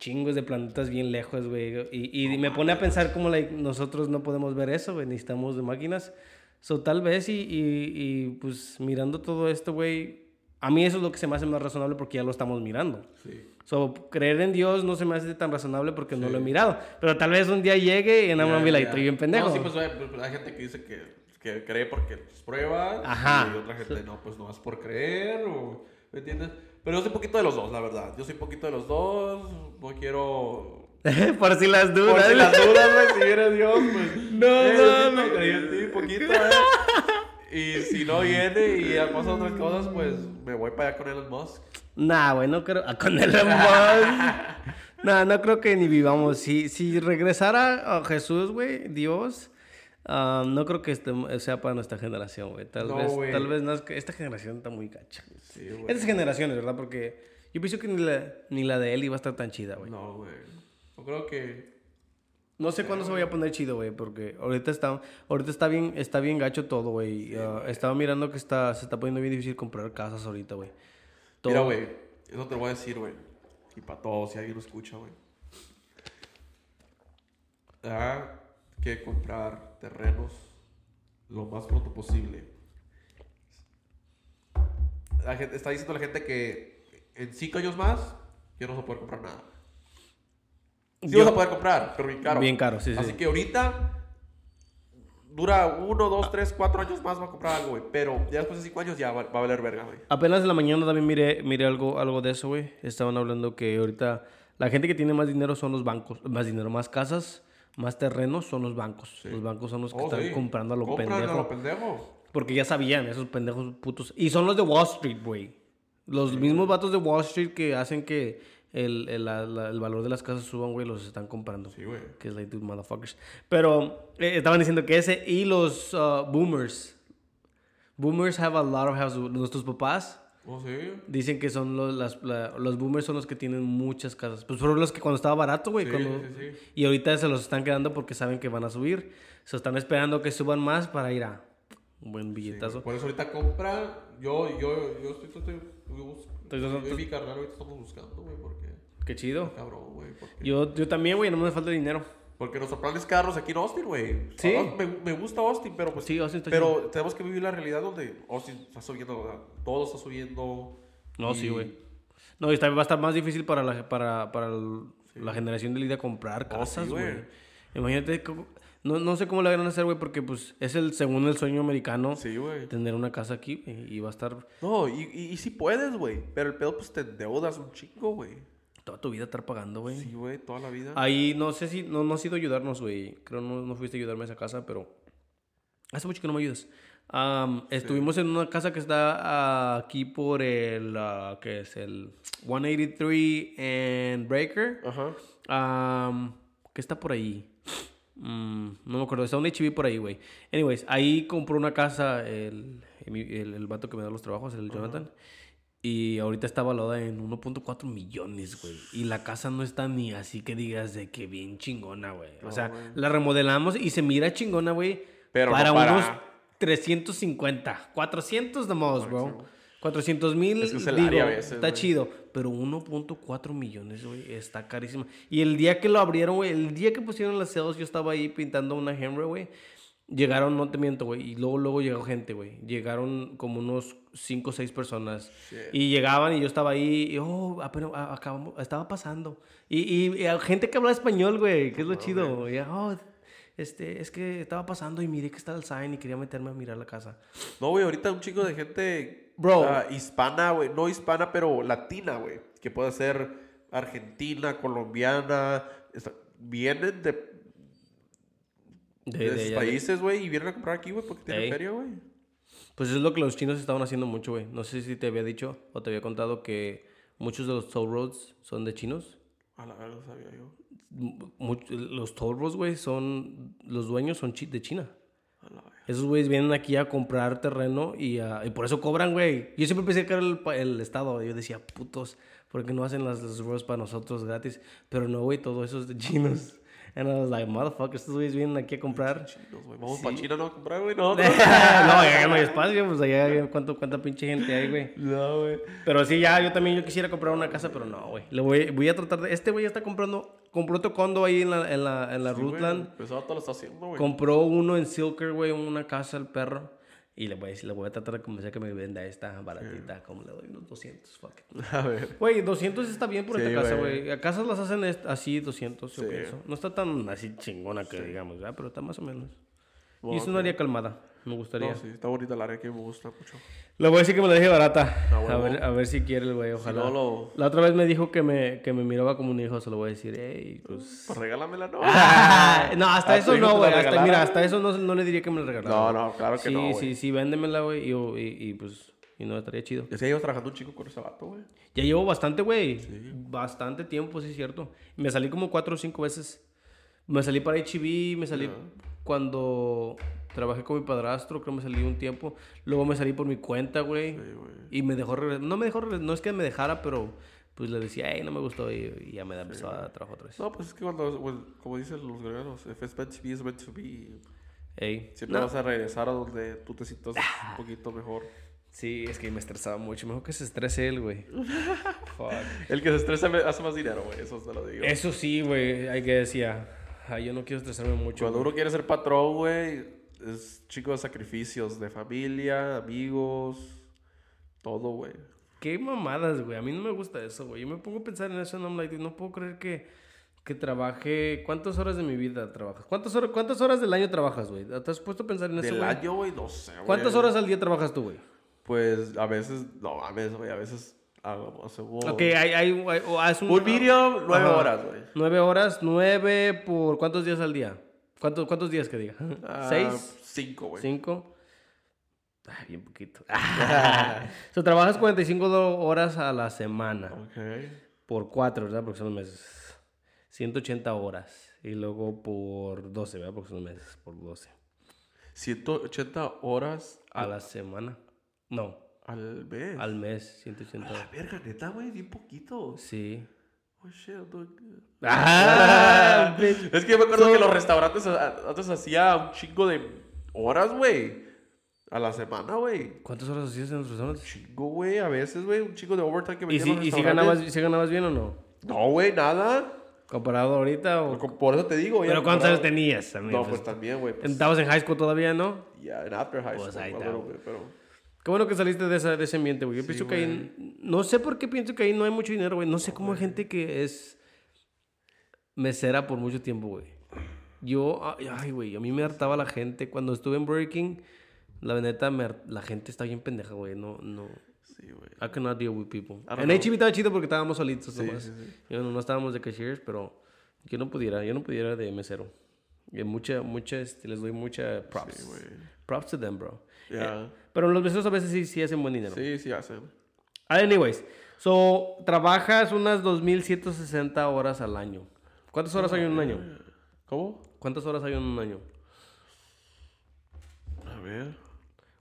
chingos de planetas bien lejos, güey. Y, y me pone a pensar como, like, nosotros no podemos ver eso, güey, necesitamos de máquinas. So, tal vez y, y, y, pues mirando todo esto, güey, a mí eso es lo que se me hace más razonable porque ya lo estamos mirando. Sí. So, creer en Dios no se me hace tan razonable porque no lo he mirado. Pero tal vez un día llegue y en like, ya. estoy bien pendejo. No, sí, pues hay, pues, hay gente que dice que, que cree porque pues, prueba. Ajá. Y otra gente no, pues no es por creer. O, ¿Me entiendes? Pero yo soy poquito de los dos, la verdad. Yo soy poquito de los dos. No quiero. Por si las dudas. Por si las dudas, güey, si viene Dios, pues. No, eh, no, no. creí en ti poquito, eh. Y si no viene y pasa otras cosas, pues me voy para allá con Elon Musk. Nah, güey, no creo. ah, Con el nah, no creo que ni vivamos. Si, si regresara a Jesús, güey, Dios, ah, no creo que este sea para nuestra generación, güey. Tal No, vez, güey. tal vez no es que esta generación está muy cacha. Sí, güey. Estas generaciones, ¿verdad? Porque yo pienso que ni la, ni la de él iba a estar tan chida, güey. No, güey. Yo creo que. No sé cuándo se vaya a poner chido, güey, porque ahorita está, ahorita está bien, está bien gacho todo, güey. Ah, estaba mirando que está, se está poniendo bien difícil comprar casas ahorita, güey. Todo- Mira, güey. Eso te lo voy a decir, güey. Y para todos, si alguien lo escucha, güey. Hay que comprar terrenos lo más pronto posible. La gente, está diciendo la gente que en cinco años más ya no vas a poder comprar nada. Sí Yo- vas a poder comprar, pero bien caro. Bien caro, sí, sí. Así que ahorita dura uno, dos, tres, cuatro años más va a comprar algo, güey. Pero ya después de cinco años ya va, va a valer verga, güey. Apenas en la mañana también miré, miré algo, algo de eso, güey. Estaban hablando que ahorita la gente que tiene más dinero son los bancos. Más dinero, más casas, más terrenos son los bancos. Los bancos son los que Oh, están sí. comprando a lo Compran pendejo. a lo pendejo. Porque ya sabían, esos pendejos putos. Y son los de Wall Street, güey. Los mismos vatos de Wall Street que hacen que el, el, la- la- el valor de las casas suban, güey, los están comprando. Sí, güey. Que es like, dude, motherfuckers. Pero eh, estaban diciendo que ese y los uh, boomers. Boomers have a lot of houses. Nuestros papás Oh, sí. dicen que son los, las, la- los boomers son los que tienen muchas casas. Pues fueron los que cuando estaba barato, güey. Sí, cuando- sí. Y ahorita se los están quedando porque saben que van a subir. Se están esperando que suban más para ir a un buen billetazo. Por eso ahorita compra. Yo, yo, yo estoy. estoy, estoy, Entonces, yo mi carnal ahorita estamos buscando, güey, porque. Qué chido. Cabrón, güey. Porque, Yo, yo también, güey, no me falta dinero. porque nuestro plan es quedarnos aquí en Austin, güey. Sí. Me, me gusta Austin, pero pues. Sí, Austin está Pero tenemos que vivir la realidad donde Austin está subiendo. sea, Todo está subiendo. No, y- sí, güey. No, y está- va a estar más difícil para la, para, para el- la generación de Lida comprar Oh, casas, sí, güey. güey. Imagínate, cómo- no, no sé cómo le van a hacer, güey, porque pues es el según el sueño americano Sí, güey. tener una casa aquí güey, y va a estar No, y, y, y sí puedes, güey. Pero el pedo, pues te endeudas un chingo, güey. toda tu vida estar pagando, güey. Sí, güey, toda la vida. Ahí no sé si no, no has ido a ayudarnos, güey. Creo no, no fuiste a ayudarme a esa casa, pero hace mucho que no me ayudas. Am, estuvimos en una casa que está aquí por el que es el 183 and Breaker. Ajá. Am, ¿Qué está por ahí? Mm, no me acuerdo, está un HB por ahí, güey. Anyways, ahí compró una casa el, el, el vato que me da los trabajos, el Jonathan. Y ahorita está valorada en 1.4 millones, güey. Y la casa no está ni así que digas de que bien chingona, güey. O sea, la remodelamos y se mira chingona, güey. Pero no para, para- unos 350, 400 de más, bro. 400 mil, Es que es el digo, área a veces, está chido. Pero 1.4 millones, güey, está carísimo. Y el día que lo abrieron, güey, el día que pusieron las celdas, yo estaba ahí pintando una Henry, güey. Llegaron, no te miento, güey. Y luego, luego llegó gente, güey. Llegaron como unos 5 o 6 personas. Shit. Y llegaban y yo estaba ahí. Y, oh, apenas a- acabamos, estaba pasando. Y, y, y gente que habla español, güey, que es lo chido. Y, oh, este, es que estaba pasando y miré que estaba el sign y quería meterme a mirar la casa. No, güey, ahorita un chico de gente Bro. ah, hispana, güey. No hispana, pero latina, güey. Que puede ser argentina, colombiana. vienen de, De- de, de esos de- países, güey, y vienen a comprar aquí, güey, porque tienen Ey. feria, güey. Pues es lo que los chinos estaban haciendo mucho, güey. No sé si te había dicho o te había contado que muchos de los toll roads son de chinos. A la verdad, no sabía yo. Los toros, güey, son... Los dueños son de China. Esos güeyes vienen aquí a comprar terreno y, a- y por eso cobran, güey. Yo siempre pensé que era el, el Estado. Yo decía, putos, ¿por qué no hacen las, roads para nosotros gratis? Pero no, güey, todo eso es de chinos. And I was like, motherfucker, estos güeyes vienen aquí a comprar. Chinos. Vamos para China, ¿no? A comprar, güey. No, no, allá no hay espacio, pues allá ¿cuánto, cuánta pinche gente hay, güey. no, güey. Pero sí, ya, yo también yo quisiera comprar una casa, pero no, güey. Le voy, voy a tratar de... Este güey ya está comprando... Compró otro condo ahí en la, en la, en la Rootland. Pues todo lo está haciendo, güey. Compró uno en Silker, güey, una casa al perro. Y le voy a decir, le voy a tratar de convencer que me venda esta baratita. Como le doy unos 200, fuck. A ver. Güey, 200 está bien por Sí, esta casa, güey. A casas las hacen así, 200, yo Sí. pienso. No está tan así chingona que digamos, ¿verdad? Pero está más o menos. Y es un área calmada, me gustaría. No, sí, está bonita el área que me gusta mucho. Le voy a decir que me la deje barata. Ah, a, ver, a ver si quiere el güey, ojalá. no, lo- La otra vez me dijo que me, que me miraba como un hijo, se lo voy a decir, ey, pues... Pues regálamela, ¿no? Ah, no, hasta Ah, eso no, la güey. Hasta, mira, hasta eso no, no le diría que me la regalara. No, no, claro que sí, no, güey. Sí, sí, véndemela, güey. Y, y, y, pues, y no, estaría chido. Ya llevo trabajando un chico con ese vato, güey. Ya llevo bastante, güey. Bastante tiempo, sí, es cierto. Me salí como cuatro o cinco veces. Me salí para HB, me salí cuando trabajé con mi padrastro, creo que me salí un tiempo. Luego me salí por mi cuenta, güey. Sí. Y me dejó regresar. No me dejó regresar, no es que me dejara, pero pues le decía, hey, no me gustó. Y, y ya me empezó a trabajar otra vez. No, pues es que cuando, pues, como dicen los guerreros, if it's meant to be, it's meant to be. Ey. Siempre No. vas a regresar a donde tú te sientas un poquito mejor. Sí, es que me estresaba mucho. Mejor que se estrese él, güey. Fuck. El que se estresa hace más dinero, güey. Eso te lo digo. Eso sí, güey. Hay que decía. Ay, yo no quiero estresarme mucho. Cuando uno quiere ser patrón, güey, es chico de sacrificios, de familia, amigos, todo, güey. Qué mamadas, güey. A mí no me gusta eso, güey. Yo me pongo a pensar en eso and I'm like, no puedo creer que, que trabaje. ¿Cuántas horas de mi vida trabajas? ¿Cuántas horas, cuántas horas del año trabajas, güey? ¿Te has puesto a pensar en eso, Del año, güey, no sé, güey. ¿Cuántas horas al día trabajas tú, güey? Pues a veces, no mames, güey, a veces hago, hacemos... Ok, hay, hay, hay- o haz un... Un video, nueve Ajá. horas, güey. Nueve horas, nueve por cuántos días al día? ¿Cuántos, cuántos días que diga? Ah, ¿Seis? Cinco, güey. ¿Cinco? Ay, bien poquito. o sea, trabajas 45 do- horas a la semana. Ok. Por cuatro, ¿verdad? Porque son meses. 180 horas. Y luego por 12, ¿verdad? Porque son meses. Por 12. 180 horas A la semana. No, al mes. al mes, 180 La horas. verga, neta, güey, bien poquito. Sí. Oh, shit. ¡Ah! bitch. Es que yo me acuerdo So- que los restaurantes a- antes hacía un chingo de horas, güey. A la semana, güey. ¿Cuántas horas hacías en los restaurantes? Chingo, güey. A veces, güey, un chingo de overtime que ¿Y metían si, los y si ganabas, si ganabas bien o no? No, güey, nada. ¿Comparado ahorita o...? Por, eso te digo, ¿Pero cuántos años tenías? amigo? No, pues también, güey. Pues, Estabas en high school todavía, ¿no? ya, en after high Pues school, ahí a está, pero... Qué bueno que saliste de, esa, de ese ambiente, güey. Yo Sí, pienso que ahí... No sé por qué pienso que ahí no hay mucho dinero, güey. No sé cómo hay gente que es mesera por mucho tiempo, güey. Yo... Ay, güey. A mí me hartaba la gente. Cuando estuve en Burger King, la neta, me la gente está bien pendeja, güey. No, no... Sí, güey. I cannot deal with people. En know. HB estaba chido porque estábamos solitos Sí, nomás. sí, sí. Yo no, estábamos de cashiers, pero yo no pudiera, yo no pudiera de mesero. Y mucha, mucha, este, les doy mucha props. Props to them, bro. Ya. Pero los meseros a veces sí, sí hacen buen dinero. Sí, sí hacen. Anyways, so, trabajas unas 2.160 horas al año. ¿Cuántas horas hay en un año? ¿Cómo? ¿Cuántas horas hay en un año? A ver.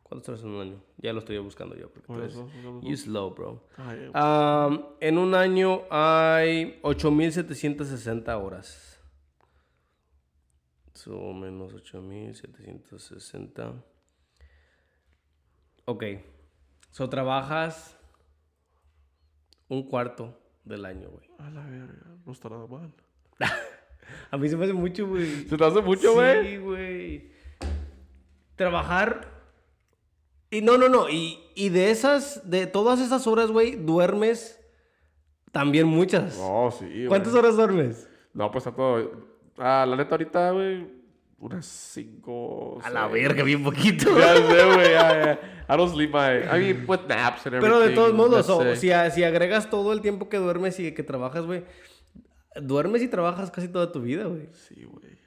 ¿Cuántas horas en un año? Ya lo estoy buscando yo. Porque tú eres-. You slow, bro. Um, en un año hay 8.760 horas. So, menos 8.760. Ok. So, trabajas un cuarto del año, güey. A la verga, no está nada mal. A mí se me hace mucho, güey. ¿Se te hace mucho, güey? Sí, güey. Trabajar. Y no, no, no. Y, y de esas, de todas esas horas, güey, duermes también muchas. No, sí, güey. ¿Cuántas horas duermes? No, pues está todo. Ah, la neta, ahorita, güey, unas cinco. A la verga, bien poquito. Ya sé, güey. I don't sleep my. I mean, with naps and everything. Pero de todos modos, let's o- say. si, a- si agregas todo el tiempo que duermes y que trabajas, güey, duermes y trabajas casi toda tu vida, güey. Sí, güey.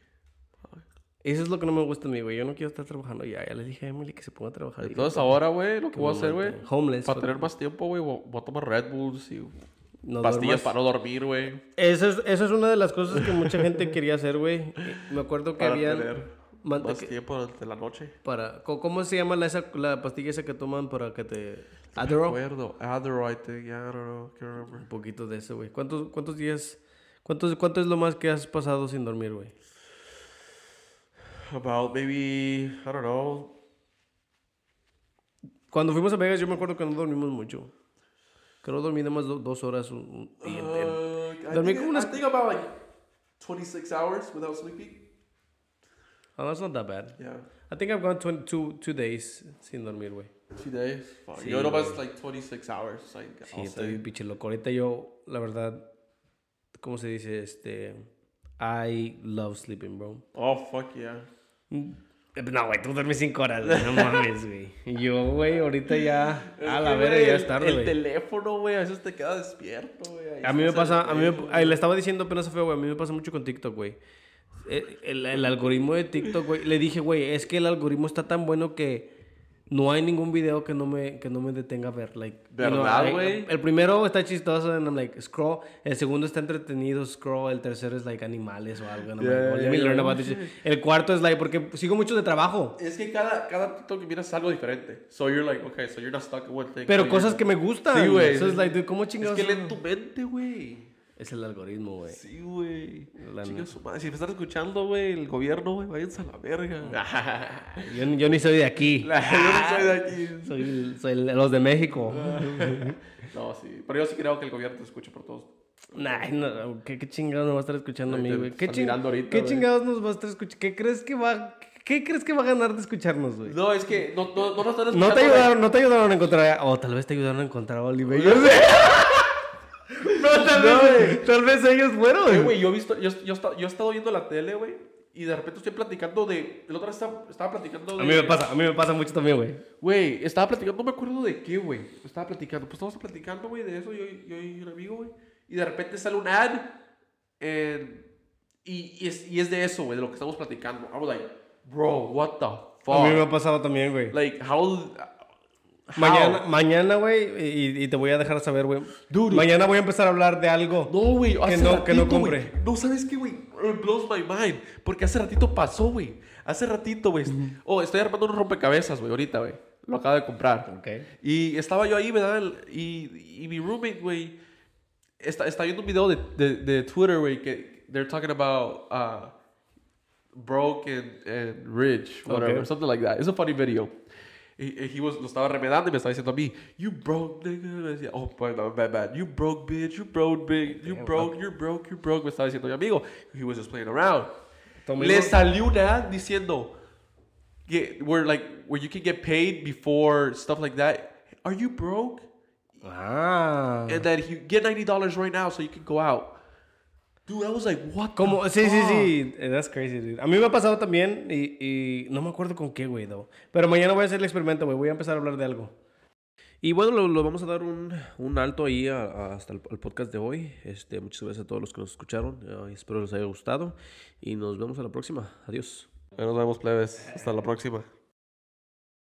Eso es lo que no me gusta a mí, güey. Yo no quiero estar trabajando ya. Ya le dije a Emily que se ponga a trabajar. Entonces ahora, güey, lo que voy a hacer, güey. Homeless. Para tener más tiempo, güey, voy voy a tomar Red Bulls y No Pastillas duermas. para no dormir, güey. Esa es, esa es una de las cosas que mucha gente quería hacer, güey. Me acuerdo que Para había... más tiempo durante la noche. para, ¿Cómo se llama la, esa, la pastilla esa que toman para que te... No Adderall? acuerdo. Adderall, I think. Yeah, I don't know. Can't remember. Un poquito de eso, güey. ¿Cuántos, ¿Cuántos días... Cuántos, ¿Cuánto es lo más que has pasado sin dormir, güey? About maybe, I don't know. Cuando fuimos a Vegas yo me acuerdo que no dormimos mucho. Creo dormí más do- dos horas. un- Uh, I, Dormí think, como unas- I think about like 26 hours without sleeping. Oh, that's not that bad. Yeah. I think I've gone 22 two days sin dormir, güey. Two days. Fuck. Sí, Yo nomás like 26 hours. Like, Sí, I'll estoy say. pinche loco. Ahorita yo, la verdad, ¿cómo se dice? Este... I love sleeping, bro. Oh, fuck yeah. No, güey, tú duermes cinco horas, güey. No mames, güey. Yo, güey, ahorita ya... Es A la verga, ya el- es tarde, El güey. teléfono, güey, a veces te queda despierto, güey. A mí me pasa, a mí me, el- le estaba diciendo apenas feo, güey, a mí me pasa mucho con TikTok, güey. El, el- el algoritmo de TikTok, güey, le dije, güey, es que el algoritmo está tan bueno que no hay ningún video que no me, que no me detenga a ver, like. you know, ¿Verdad, güey? El primero está chistoso, and I'm like, scroll. El segundo está entretenido, scroll. El tercero es, like, animales o algo. Yeah, let me yeah, learn yeah. about this shit. El cuarto es, like, porque sigo mucho de trabajo. Es que cada, cada TikTok que miras es algo diferente. So you're like, okay, so you're not stuck in one thing. Pero So cosas que me gustan. Sí, güey. Eso es, like, dude, ¿cómo Es chingados? que leen tu mente, güey. Es el algoritmo, güey. Sí, güey. Su madre. Si me están escuchando, güey, el gobierno, güey, váyanse a la verga. Yo, yo ni soy de aquí. Yo no soy de aquí. Soy, soy los de México. No, sí. Pero yo sí creo que el gobierno te escucha por todos. Nah, no, ¿qué, qué chingados nos va a estar escuchando a mí, güey? ¿Qué, ching- ahorita, ¿Qué chingados nos va a estar escuchando? ¿Qué crees que va, qué crees que va a ganar de escucharnos, güey? No, es que no, no, no nos están escuchando. No te ayudaron, no te ayudaron a encontrar, o tal vez te ayudaron a encontrar a Oliver. Yo sé. Tal No, vez, tal vez ellos fueron. güey, yo he visto, yo, yo, yo he estado viendo la tele, güey, y de repente estoy platicando de. El otro estaba, estaba platicando de. A mí me pasa, a mí me pasa mucho también, güey. Güey, estaba platicando, no me acuerdo de qué, güey. Estaba platicando, pues estábamos platicando, güey, de eso, yo, yo y un amigo, güey. Y de repente sale un ad, en- y, y, es, y es de eso, güey, de lo que estamos platicando. I was like, bro, what the fuck? A mí me ha pasado también, güey. Like, how. Mañana, mañana, güey, y, y te voy a dejar saber, güey. Mañana voy a empezar a hablar de algo. No, güey, hace no- que no ratito, compre. güey. No, ¿sabes qué, güey? Blows my mind. Porque hace ratito pasó, güey. Hace ratito, güey. Oh, estoy armando un rompecabezas, güey, ahorita, güey. Lo acabo de comprar. Ok. Y estaba yo ahí, ¿verdad? Y, y mi roommate, güey, está, está viendo un video de, de, de Twitter, güey, que they're talking about uh, broke and, and rich, whatever, Okay. something like that. It's a funny video. Y he was, lo estaba remedando y me estaba diciendo a mí, you broke, nigga. Me decía, oh, no, bad, bad. You broke, bitch. You broke, big. You broke, you're broke, you're broke. Me estaba diciendo mi amigo. He was just playing around. Le salió una ad diciendo, que- where like, where you can get paid before stuff like that. Are you broke? Ah. And that you get $90 right now so you can go out. Dude, I was like, what Como, the sí, sí, fuck? sí. Eh, That's crazy, dude. A mí me ha pasado también y, y no me acuerdo con qué, güey, though. Pero mañana voy a hacer el experimento, güey. Voy a empezar a hablar de algo. Y bueno, lo, lo vamos a dar un, un alto ahí a- a- hasta el, el podcast de hoy. Este, muchas gracias a todos los que nos escucharon. Eh, espero les haya gustado. Y nos vemos a la próxima. Adiós. Nos vemos, plebes. Hasta la próxima.